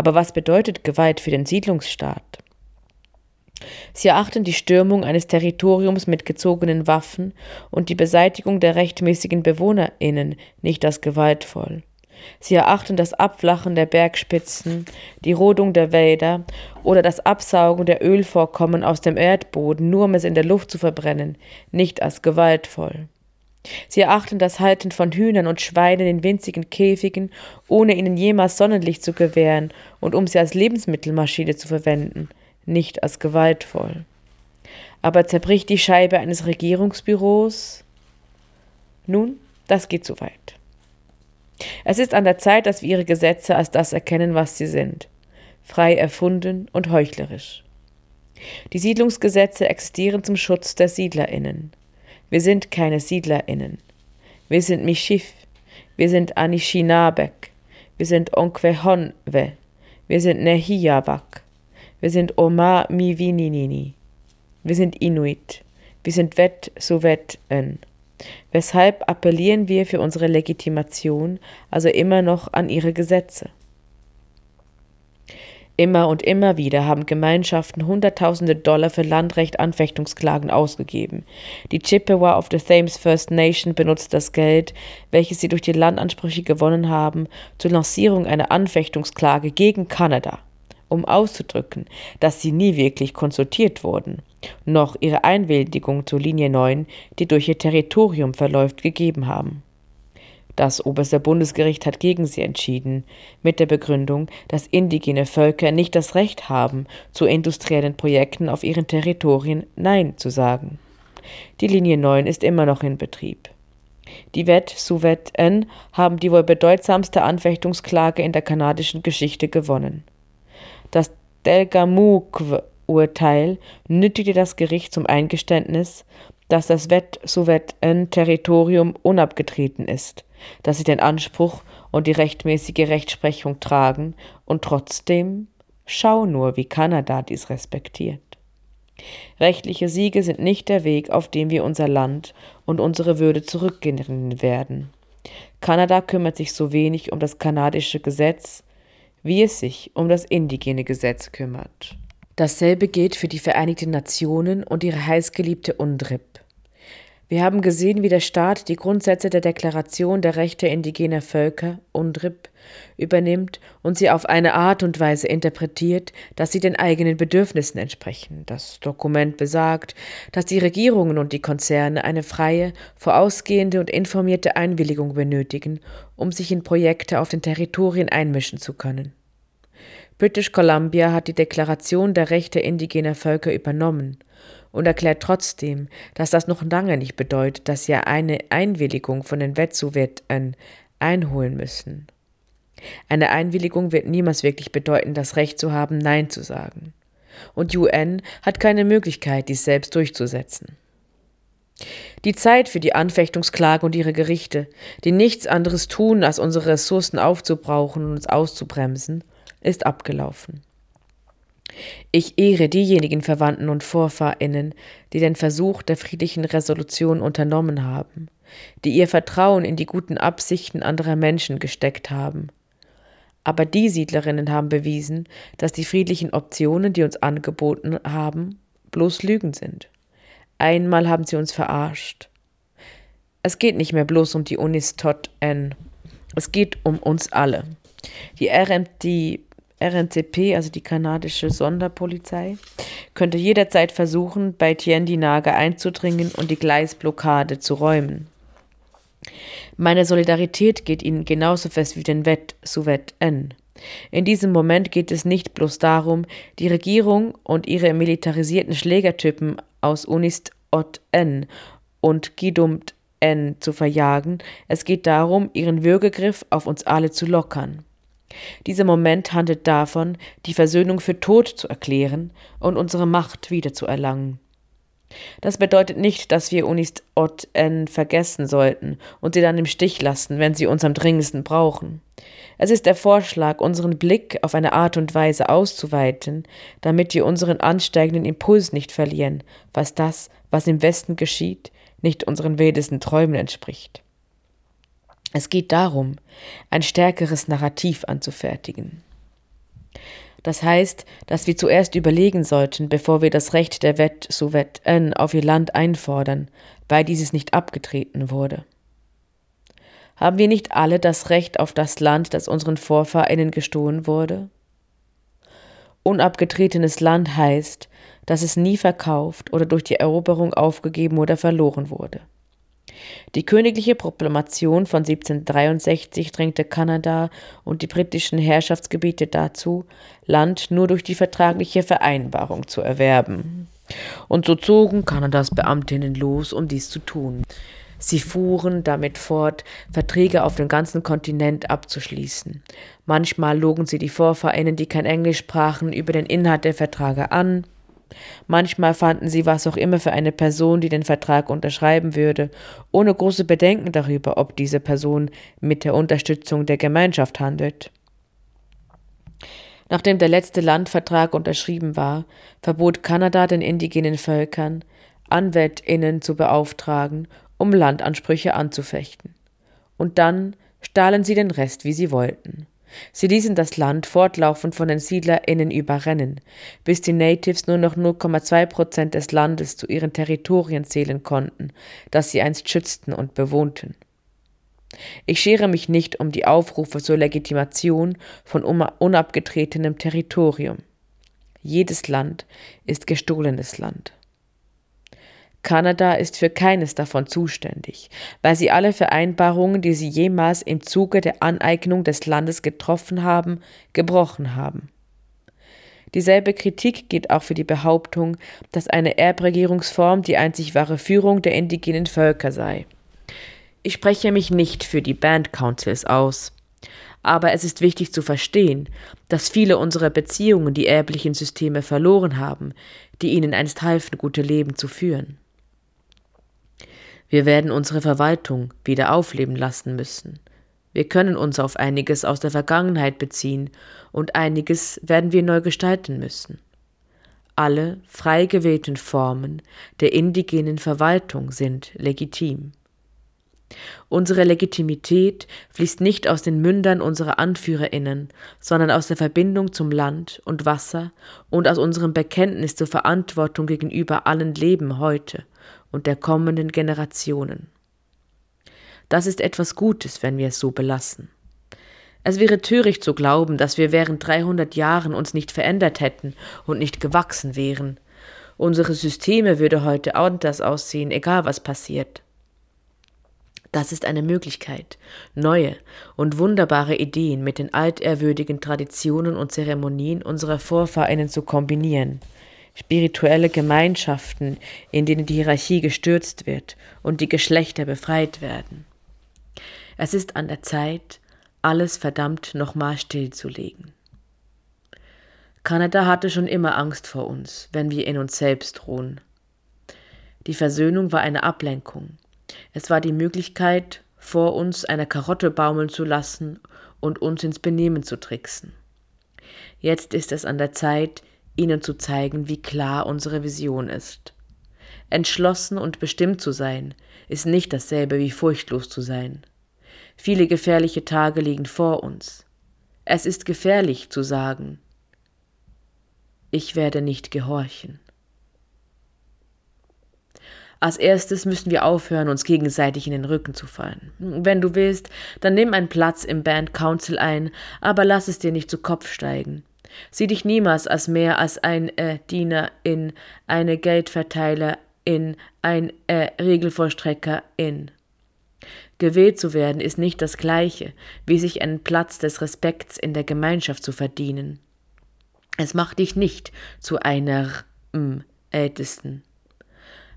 Aber was bedeutet Gewalt für den Siedlungsstaat? Sie erachten die Stürmung eines Territoriums mit gezogenen Waffen und die Beseitigung der rechtmäßigen Bewohnerinnen nicht als gewaltvoll. Sie erachten das Abflachen der Bergspitzen, die Rodung der Wälder oder das Absaugen der Ölvorkommen aus dem Erdboden, nur um es in der Luft zu verbrennen, nicht als gewaltvoll. Sie erachten das Halten von Hühnern und Schweinen in winzigen Käfigen, ohne ihnen jemals Sonnenlicht zu gewähren und um sie als Lebensmittelmaschine zu verwenden, nicht als gewaltvoll. Aber zerbricht die Scheibe eines Regierungsbüros? Nun, das geht zu weit. Es ist an der Zeit, dass wir ihre Gesetze als das erkennen, was sie sind, frei erfunden und heuchlerisch. Die Siedlungsgesetze existieren zum Schutz der Siedlerinnen. Wir sind keine Siedlerinnen. Wir sind Mishif, wir sind Anishinabek, wir sind Onquehonwe, wir sind Nehiawak, wir sind Oma Mivininini, wir sind Inuit, wir sind Wet Suweten. Weshalb appellieren wir für unsere Legitimation also immer noch an ihre Gesetze? Immer und immer wieder haben Gemeinschaften Hunderttausende Dollar für Landrecht-Anfechtungsklagen ausgegeben. Die Chippewa of the Thames First Nation benutzt das Geld, welches sie durch die Landansprüche gewonnen haben, zur Lancierung einer Anfechtungsklage gegen Kanada, um auszudrücken, dass sie nie wirklich konsultiert wurden, noch ihre Einwilligung zur Linie 9, die durch ihr Territorium verläuft, gegeben haben. Das oberste Bundesgericht hat gegen sie entschieden, mit der Begründung, dass indigene Völker nicht das Recht haben, zu industriellen Projekten auf ihren Territorien Nein zu sagen. Die Linie 9 ist immer noch in Betrieb. Die Wet Suvet N haben die wohl bedeutsamste Anfechtungsklage in der kanadischen Geschichte gewonnen. Das Delgamuqu-Urteil nötigte das Gericht zum Eingeständnis, dass das Wet Suvet N Territorium unabgetreten ist dass sie den Anspruch und die rechtmäßige Rechtsprechung tragen und trotzdem schau nur, wie Kanada dies respektiert. Rechtliche Siege sind nicht der Weg, auf dem wir unser Land und unsere Würde zurückgewinnen werden. Kanada kümmert sich so wenig um das kanadische Gesetz, wie es sich um das indigene Gesetz kümmert. Dasselbe gilt für die Vereinigten Nationen und ihre heißgeliebte UNDRIP. Wir haben gesehen, wie der Staat die Grundsätze der Deklaration der Rechte indigener Völker UNDRIP übernimmt und sie auf eine Art und Weise interpretiert, dass sie den eigenen Bedürfnissen entsprechen. Das Dokument besagt, dass die Regierungen und die Konzerne eine freie, vorausgehende und informierte Einwilligung benötigen, um sich in Projekte auf den Territorien einmischen zu können. British Columbia hat die Deklaration der Rechte indigener Völker übernommen und erklärt trotzdem, dass das noch lange nicht bedeutet, dass sie eine Einwilligung von den Wetsuwetten einholen müssen. Eine Einwilligung wird niemals wirklich bedeuten, das Recht zu haben, Nein zu sagen. Und UN hat keine Möglichkeit, dies selbst durchzusetzen. Die Zeit für die Anfechtungsklage und ihre Gerichte, die nichts anderes tun, als unsere Ressourcen aufzubrauchen und uns auszubremsen, ist abgelaufen. Ich ehre diejenigen Verwandten und Vorfahrinnen, die den Versuch der friedlichen Resolution unternommen haben, die ihr Vertrauen in die guten Absichten anderer Menschen gesteckt haben. Aber die Siedlerinnen haben bewiesen, dass die friedlichen Optionen, die uns angeboten haben, bloß Lügen sind. Einmal haben sie uns verarscht. Es geht nicht mehr bloß um die Unistot N. Es geht um uns alle. Die RMT RNCP, also die kanadische Sonderpolizei, könnte jederzeit versuchen, bei Tiendinaga einzudringen und die Gleisblockade zu räumen. Meine Solidarität geht ihnen genauso fest wie den Wett Suvet N. In diesem Moment geht es nicht bloß darum, die Regierung und ihre militarisierten Schlägertypen aus Unist Ot N und Gidumt N zu verjagen, es geht darum, ihren Würgegriff auf uns alle zu lockern. Dieser Moment handelt davon, die Versöhnung für tot zu erklären und unsere Macht wiederzuerlangen. Das bedeutet nicht, dass wir Unist Ot N vergessen sollten und sie dann im Stich lassen, wenn sie uns am dringendsten brauchen. Es ist der Vorschlag, unseren Blick auf eine Art und Weise auszuweiten, damit wir unseren ansteigenden Impuls nicht verlieren, was das, was im Westen geschieht, nicht unseren wildesten Träumen entspricht. Es geht darum, ein stärkeres Narrativ anzufertigen. Das heißt, dass wir zuerst überlegen sollten, bevor wir das Recht der Wet Suvet N auf ihr Land einfordern, weil dieses nicht abgetreten wurde. Haben wir nicht alle das Recht auf das Land, das unseren VorfahrInnen gestohlen wurde? Unabgetretenes Land heißt, dass es nie verkauft oder durch die Eroberung aufgegeben oder verloren wurde. Die königliche Proklamation von 1763 drängte Kanada und die britischen Herrschaftsgebiete dazu, Land nur durch die vertragliche Vereinbarung zu erwerben. Und so zogen Kanadas Beamtinnen los, um dies zu tun. Sie fuhren damit fort, Verträge auf dem ganzen Kontinent abzuschließen. Manchmal logen sie die Vorfahrinnen, die kein Englisch sprachen, über den Inhalt der Verträge an. Manchmal fanden sie was auch immer für eine Person, die den Vertrag unterschreiben würde, ohne große Bedenken darüber, ob diese Person mit der Unterstützung der Gemeinschaft handelt. Nachdem der letzte Landvertrag unterschrieben war, verbot Kanada den indigenen Völkern, Anwältinnen zu beauftragen um Landansprüche anzufechten. Und dann stahlen sie den Rest, wie sie wollten. Sie ließen das Land fortlaufend von den SiedlerInnen überrennen, bis die Natives nur noch 0,2 Prozent des Landes zu ihren Territorien zählen konnten, das sie einst schützten und bewohnten. Ich schere mich nicht um die Aufrufe zur Legitimation von unabgetretenem Territorium. Jedes Land ist gestohlenes Land. Kanada ist für keines davon zuständig, weil sie alle Vereinbarungen, die sie jemals im Zuge der Aneignung des Landes getroffen haben, gebrochen haben. Dieselbe Kritik gilt auch für die Behauptung, dass eine Erbregierungsform die einzig wahre Führung der indigenen Völker sei. Ich spreche mich nicht für die Band Councils aus, aber es ist wichtig zu verstehen, dass viele unserer Beziehungen die erblichen Systeme verloren haben, die ihnen einst halfen, gute Leben zu führen. Wir werden unsere Verwaltung wieder aufleben lassen müssen. Wir können uns auf einiges aus der Vergangenheit beziehen und einiges werden wir neu gestalten müssen. Alle frei gewählten Formen der indigenen Verwaltung sind legitim. Unsere Legitimität fließt nicht aus den Mündern unserer Anführerinnen, sondern aus der Verbindung zum Land und Wasser und aus unserem Bekenntnis zur Verantwortung gegenüber allen Leben heute und der kommenden Generationen. Das ist etwas Gutes, wenn wir es so belassen. Es wäre töricht zu glauben, dass wir während 300 Jahren uns nicht verändert hätten und nicht gewachsen wären. Unsere Systeme würde heute anders aussehen, egal was passiert. Das ist eine Möglichkeit, neue und wunderbare Ideen mit den altehrwürdigen Traditionen und Zeremonien unserer Vorfahrinnen zu kombinieren spirituelle Gemeinschaften, in denen die Hierarchie gestürzt wird und die Geschlechter befreit werden. Es ist an der Zeit, alles verdammt nochmal stillzulegen. Kanada hatte schon immer Angst vor uns, wenn wir in uns selbst ruhen. Die Versöhnung war eine Ablenkung. Es war die Möglichkeit, vor uns eine Karotte baumeln zu lassen und uns ins Benehmen zu tricksen. Jetzt ist es an der Zeit, ihnen zu zeigen, wie klar unsere Vision ist. Entschlossen und bestimmt zu sein, ist nicht dasselbe wie furchtlos zu sein. Viele gefährliche Tage liegen vor uns. Es ist gefährlich zu sagen, ich werde nicht gehorchen. Als erstes müssen wir aufhören, uns gegenseitig in den Rücken zu fallen. Wenn du willst, dann nimm einen Platz im Band Council ein, aber lass es dir nicht zu Kopf steigen. Sieh dich niemals als mehr als ein äh, Diener in, eine Geldverteiler in, ein äh, Regelvollstrecker in. Gewählt zu werden ist nicht das gleiche, wie sich einen Platz des Respekts in der Gemeinschaft zu verdienen. Es macht dich nicht zu einer m, Ältesten.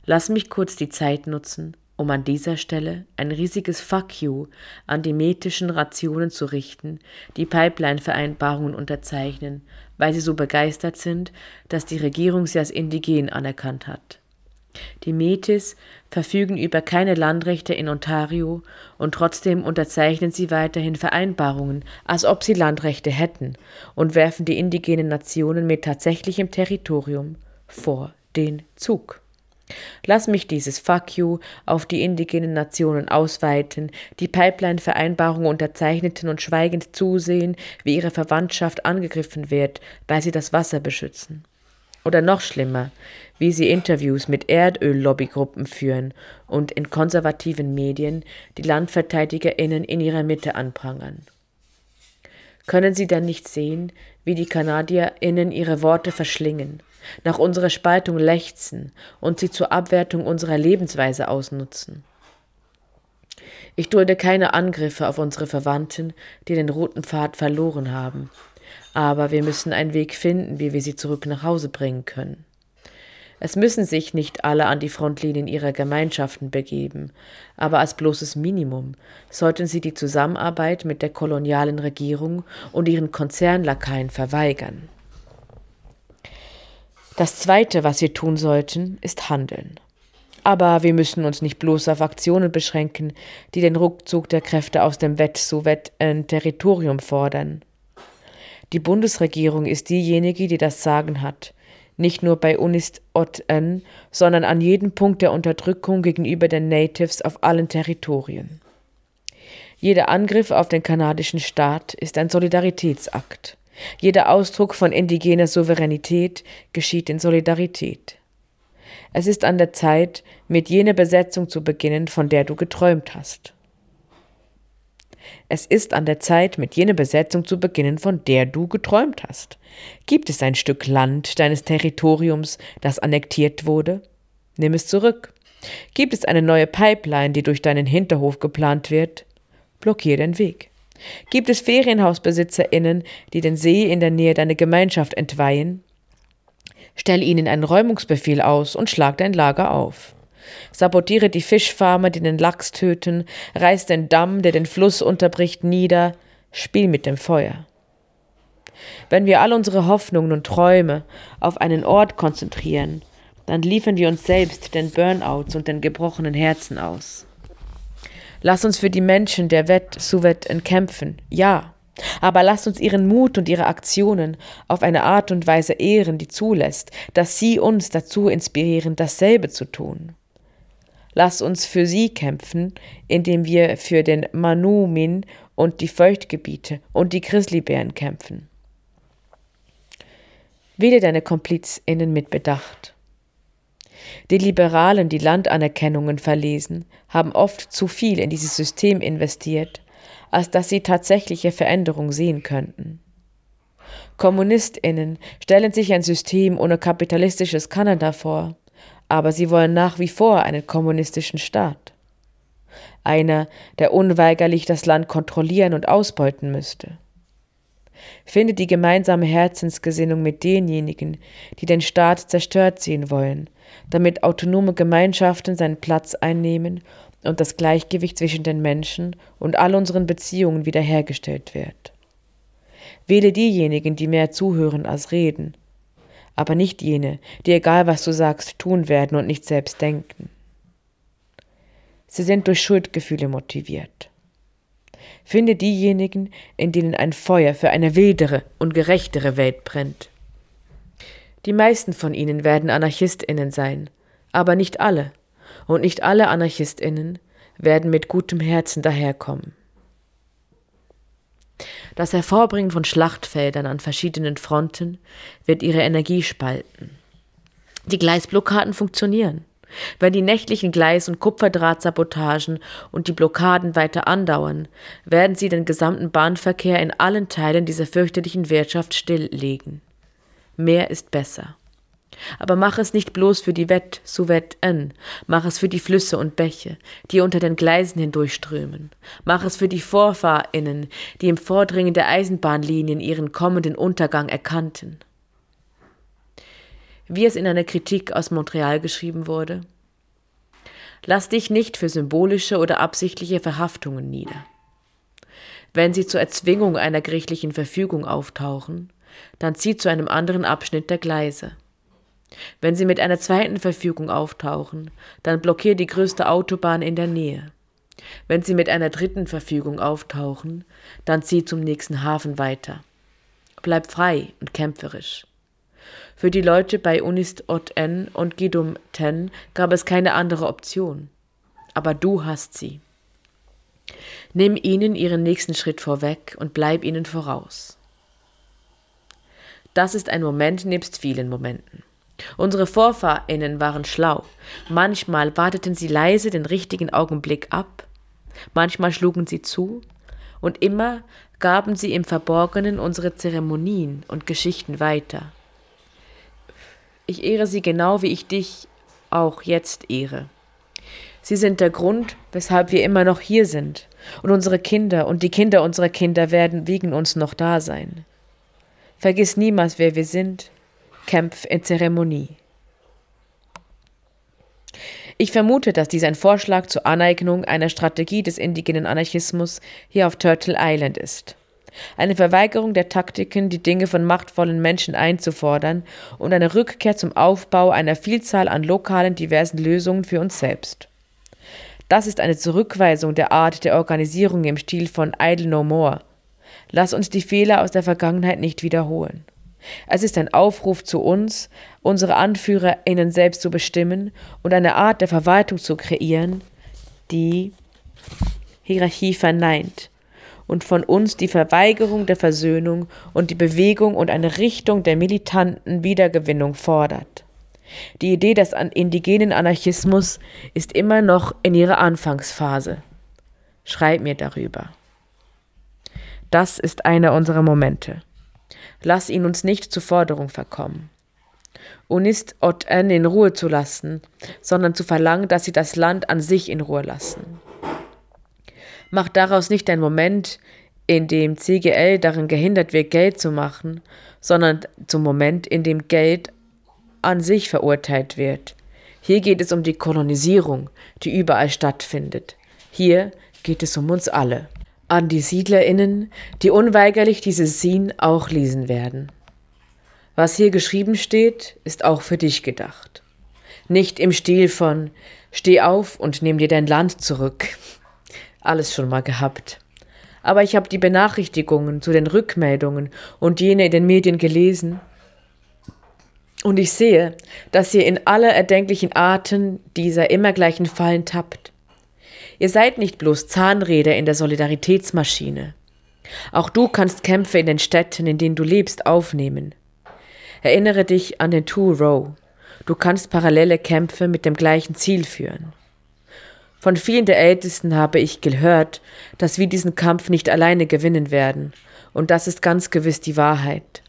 Lass mich kurz die Zeit nutzen, um an dieser Stelle ein riesiges Fuck you an die metischen Rationen zu richten, die Pipeline-Vereinbarungen unterzeichnen, weil sie so begeistert sind, dass die Regierung sie als indigen anerkannt hat. Die Metis verfügen über keine Landrechte in Ontario und trotzdem unterzeichnen sie weiterhin Vereinbarungen, als ob sie Landrechte hätten und werfen die indigenen Nationen mit tatsächlichem Territorium vor den Zug. Lass mich dieses Fuck you auf die indigenen Nationen ausweiten, die Pipeline-Vereinbarung unterzeichneten und schweigend zusehen, wie ihre Verwandtschaft angegriffen wird, weil sie das Wasser beschützen. Oder noch schlimmer, wie sie Interviews mit Erdöl-Lobbygruppen führen und in konservativen Medien die LandverteidigerInnen in ihrer Mitte anprangern. Können Sie dann nicht sehen, wie die KanadierInnen ihre Worte verschlingen, nach unserer Spaltung lechzen und sie zur Abwertung unserer Lebensweise ausnutzen? Ich dulde keine Angriffe auf unsere Verwandten, die den roten Pfad verloren haben, aber wir müssen einen Weg finden, wie wir sie zurück nach Hause bringen können. Es müssen sich nicht alle an die Frontlinien ihrer Gemeinschaften begeben, aber als bloßes Minimum sollten sie die Zusammenarbeit mit der kolonialen Regierung und ihren Konzernlakaien verweigern. Das Zweite, was wir tun sollten, ist handeln. Aber wir müssen uns nicht bloß auf Aktionen beschränken, die den Rückzug der Kräfte aus dem Wet-Suwet-Territorium fordern. Die Bundesregierung ist diejenige, die das Sagen hat, nicht nur bei Unist-Ot-En, sondern an jedem Punkt der Unterdrückung gegenüber den Natives auf allen Territorien. Jeder Angriff auf den kanadischen Staat ist ein Solidaritätsakt. Jeder Ausdruck von indigener Souveränität geschieht in Solidarität. Es ist an der Zeit, mit jener Besetzung zu beginnen, von der du geträumt hast. Es ist an der Zeit, mit jener Besetzung zu beginnen, von der du geträumt hast. Gibt es ein Stück Land deines Territoriums, das annektiert wurde? Nimm es zurück. Gibt es eine neue Pipeline, die durch deinen Hinterhof geplant wird? Blockier den Weg. Gibt es FerienhausbesitzerInnen, die den See in der Nähe deiner Gemeinschaft entweihen? Stell ihnen einen Räumungsbefehl aus und schlag dein Lager auf. Sabotiere die Fischfarmer, die den Lachs töten, reiß den Damm, der den Fluss unterbricht, nieder, spiel mit dem Feuer. Wenn wir all unsere Hoffnungen und Träume auf einen Ort konzentrieren, dann liefern wir uns selbst den Burnouts und den gebrochenen Herzen aus. Lass uns für die Menschen der Wett Suwet kämpfen, ja, aber lasst uns ihren Mut und ihre Aktionen auf eine Art und Weise ehren, die zulässt, dass sie uns dazu inspirieren, dasselbe zu tun. Lass uns für sie kämpfen, indem wir für den Manu-Min und die Feuchtgebiete und die Grizzlybären kämpfen. Wähle deine KomplizInnen mit Bedacht. Die Liberalen, die Landanerkennungen verlesen, haben oft zu viel in dieses System investiert, als dass sie tatsächliche Veränderung sehen könnten. KommunistInnen stellen sich ein System ohne kapitalistisches Kanada vor, aber sie wollen nach wie vor einen kommunistischen Staat. Einer, der unweigerlich das Land kontrollieren und ausbeuten müsste. Finde die gemeinsame Herzensgesinnung mit denjenigen, die den Staat zerstört sehen wollen, damit autonome Gemeinschaften seinen Platz einnehmen und das Gleichgewicht zwischen den Menschen und all unseren Beziehungen wiederhergestellt wird. Wähle diejenigen, die mehr zuhören als reden, aber nicht jene, die egal was du sagst, tun werden und nicht selbst denken. Sie sind durch Schuldgefühle motiviert. Finde diejenigen, in denen ein Feuer für eine wildere und gerechtere Welt brennt. Die meisten von ihnen werden Anarchistinnen sein, aber nicht alle, und nicht alle Anarchistinnen werden mit gutem Herzen daherkommen. Das Hervorbringen von Schlachtfeldern an verschiedenen Fronten wird ihre Energie spalten. Die Gleisblockaden funktionieren. Wenn die nächtlichen Gleis- und Kupferdrahtsabotagen und die Blockaden weiter andauern, werden sie den gesamten Bahnverkehr in allen Teilen dieser fürchterlichen Wirtschaft stilllegen. Mehr ist besser. Aber mach es nicht bloß für die Wett, Suwet en, mach es für die Flüsse und Bäche, die unter den Gleisen hindurchströmen. Mach es für die VorfahrInnen, die im Vordringen der Eisenbahnlinien ihren kommenden Untergang erkannten. Wie es in einer Kritik aus Montreal geschrieben wurde, Lass dich nicht für symbolische oder absichtliche Verhaftungen nieder. Wenn sie zur Erzwingung einer gerichtlichen Verfügung auftauchen, dann zieh zu einem anderen Abschnitt der Gleise. Wenn Sie mit einer zweiten Verfügung auftauchen, dann blockier die größte Autobahn in der Nähe. Wenn Sie mit einer dritten Verfügung auftauchen, dann zieh zum nächsten Hafen weiter. Bleib frei und kämpferisch. Für die Leute bei Unist Ot-En und Gidum Ten gab es keine andere Option. Aber du hast sie. Nimm ihnen ihren nächsten Schritt vorweg und bleib ihnen voraus. Das ist ein Moment nebst vielen Momenten. Unsere Vorfahrinnen waren schlau. Manchmal warteten sie leise den richtigen Augenblick ab, manchmal schlugen sie zu, und immer gaben sie im Verborgenen unsere Zeremonien und Geschichten weiter. Ich ehre sie genau wie ich dich auch jetzt ehre. Sie sind der Grund, weshalb wir immer noch hier sind, und unsere Kinder und die Kinder unserer Kinder werden wegen uns noch da sein. Vergiss niemals, wer wir sind, Kämpf in Zeremonie. Ich vermute, dass dies ein Vorschlag zur Aneignung einer Strategie des indigenen Anarchismus hier auf Turtle Island ist. Eine Verweigerung der Taktiken, die Dinge von machtvollen Menschen einzufordern und eine Rückkehr zum Aufbau einer Vielzahl an lokalen diversen Lösungen für uns selbst. Das ist eine Zurückweisung der Art der Organisierung im Stil von Idle No More. Lass uns die Fehler aus der Vergangenheit nicht wiederholen. Es ist ein Aufruf zu uns, unsere AnführerInnen selbst zu bestimmen und eine Art der Verwaltung zu kreieren, die Hierarchie verneint und von uns die Verweigerung der Versöhnung und die Bewegung und eine Richtung der militanten Wiedergewinnung fordert. Die Idee des indigenen Anarchismus ist immer noch in ihrer Anfangsphase. Schreib mir darüber. Das ist einer unserer Momente. Lass ihn uns nicht zur Forderung verkommen. Und nicht Ot en in Ruhe zu lassen, sondern zu verlangen, dass sie das Land an sich in Ruhe lassen. Mach daraus nicht ein Moment, in dem CGL darin gehindert wird, Geld zu machen, sondern zum Moment, in dem Geld an sich verurteilt wird. Hier geht es um die Kolonisierung, die überall stattfindet. Hier geht es um uns alle an die SiedlerInnen, die unweigerlich dieses Scene auch lesen werden. Was hier geschrieben steht, ist auch für dich gedacht. Nicht im Stil von Steh auf und nimm dir dein Land zurück. Alles schon mal gehabt. Aber ich habe die Benachrichtigungen zu den Rückmeldungen und jene in den Medien gelesen. Und ich sehe, dass ihr in aller erdenklichen Arten dieser immer gleichen Fallen tappt. Ihr seid nicht bloß Zahnräder in der Solidaritätsmaschine. Auch du kannst Kämpfe in den Städten, in denen du lebst, aufnehmen. Erinnere dich an den Two Row. Du kannst parallele Kämpfe mit dem gleichen Ziel führen. Von vielen der Ältesten habe ich gehört, dass wir diesen Kampf nicht alleine gewinnen werden, und das ist ganz gewiss die Wahrheit.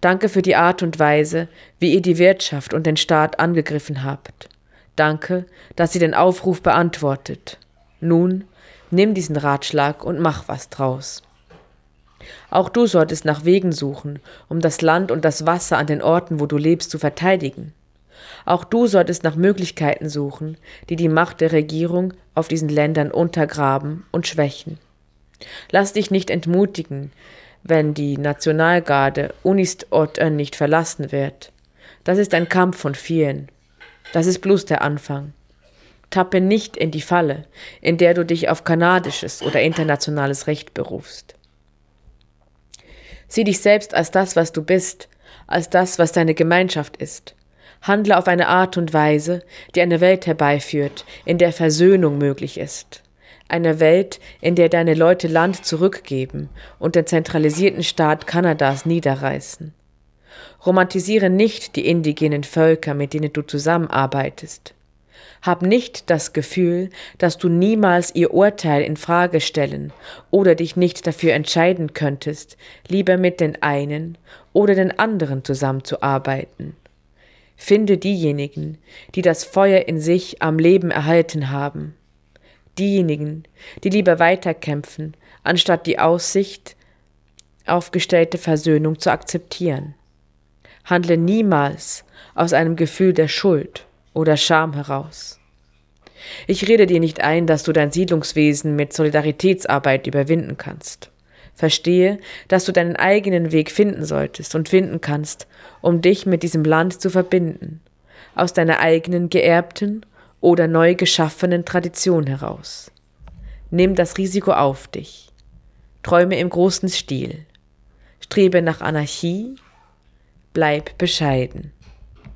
Danke für die Art und Weise, wie ihr die Wirtschaft und den Staat angegriffen habt. Danke, dass ihr den Aufruf beantwortet. Nun, nimm diesen Ratschlag und mach was draus. Auch du solltest nach Wegen suchen, um das Land und das Wasser an den Orten, wo du lebst, zu verteidigen. Auch du solltest nach Möglichkeiten suchen, die die Macht der Regierung auf diesen Ländern untergraben und schwächen. Lass dich nicht entmutigen, wenn die Nationalgarde Unist-Orten nicht verlassen wird. Das ist ein Kampf von vielen. Das ist bloß der Anfang. Tappe nicht in die Falle, in der du dich auf kanadisches oder internationales Recht berufst. Sieh dich selbst als das, was du bist, als das, was deine Gemeinschaft ist. Handle auf eine Art und Weise, die eine Welt herbeiführt, in der Versöhnung möglich ist. Eine Welt, in der deine Leute Land zurückgeben und den zentralisierten Staat Kanadas niederreißen. Romantisiere nicht die indigenen Völker, mit denen du zusammenarbeitest. Hab nicht das Gefühl, dass du niemals ihr Urteil in Frage stellen oder dich nicht dafür entscheiden könntest, lieber mit den einen oder den anderen zusammenzuarbeiten. Finde diejenigen, die das Feuer in sich am Leben erhalten haben. Diejenigen, die lieber weiterkämpfen, anstatt die Aussicht aufgestellte Versöhnung zu akzeptieren. Handle niemals aus einem Gefühl der Schuld oder Scham heraus. Ich rede dir nicht ein, dass du dein Siedlungswesen mit Solidaritätsarbeit überwinden kannst. Verstehe, dass du deinen eigenen Weg finden solltest und finden kannst, um dich mit diesem Land zu verbinden, aus deiner eigenen geerbten oder neu geschaffenen Tradition heraus. Nimm das Risiko auf dich. Träume im großen Stil. Strebe nach Anarchie. Bleib bescheiden.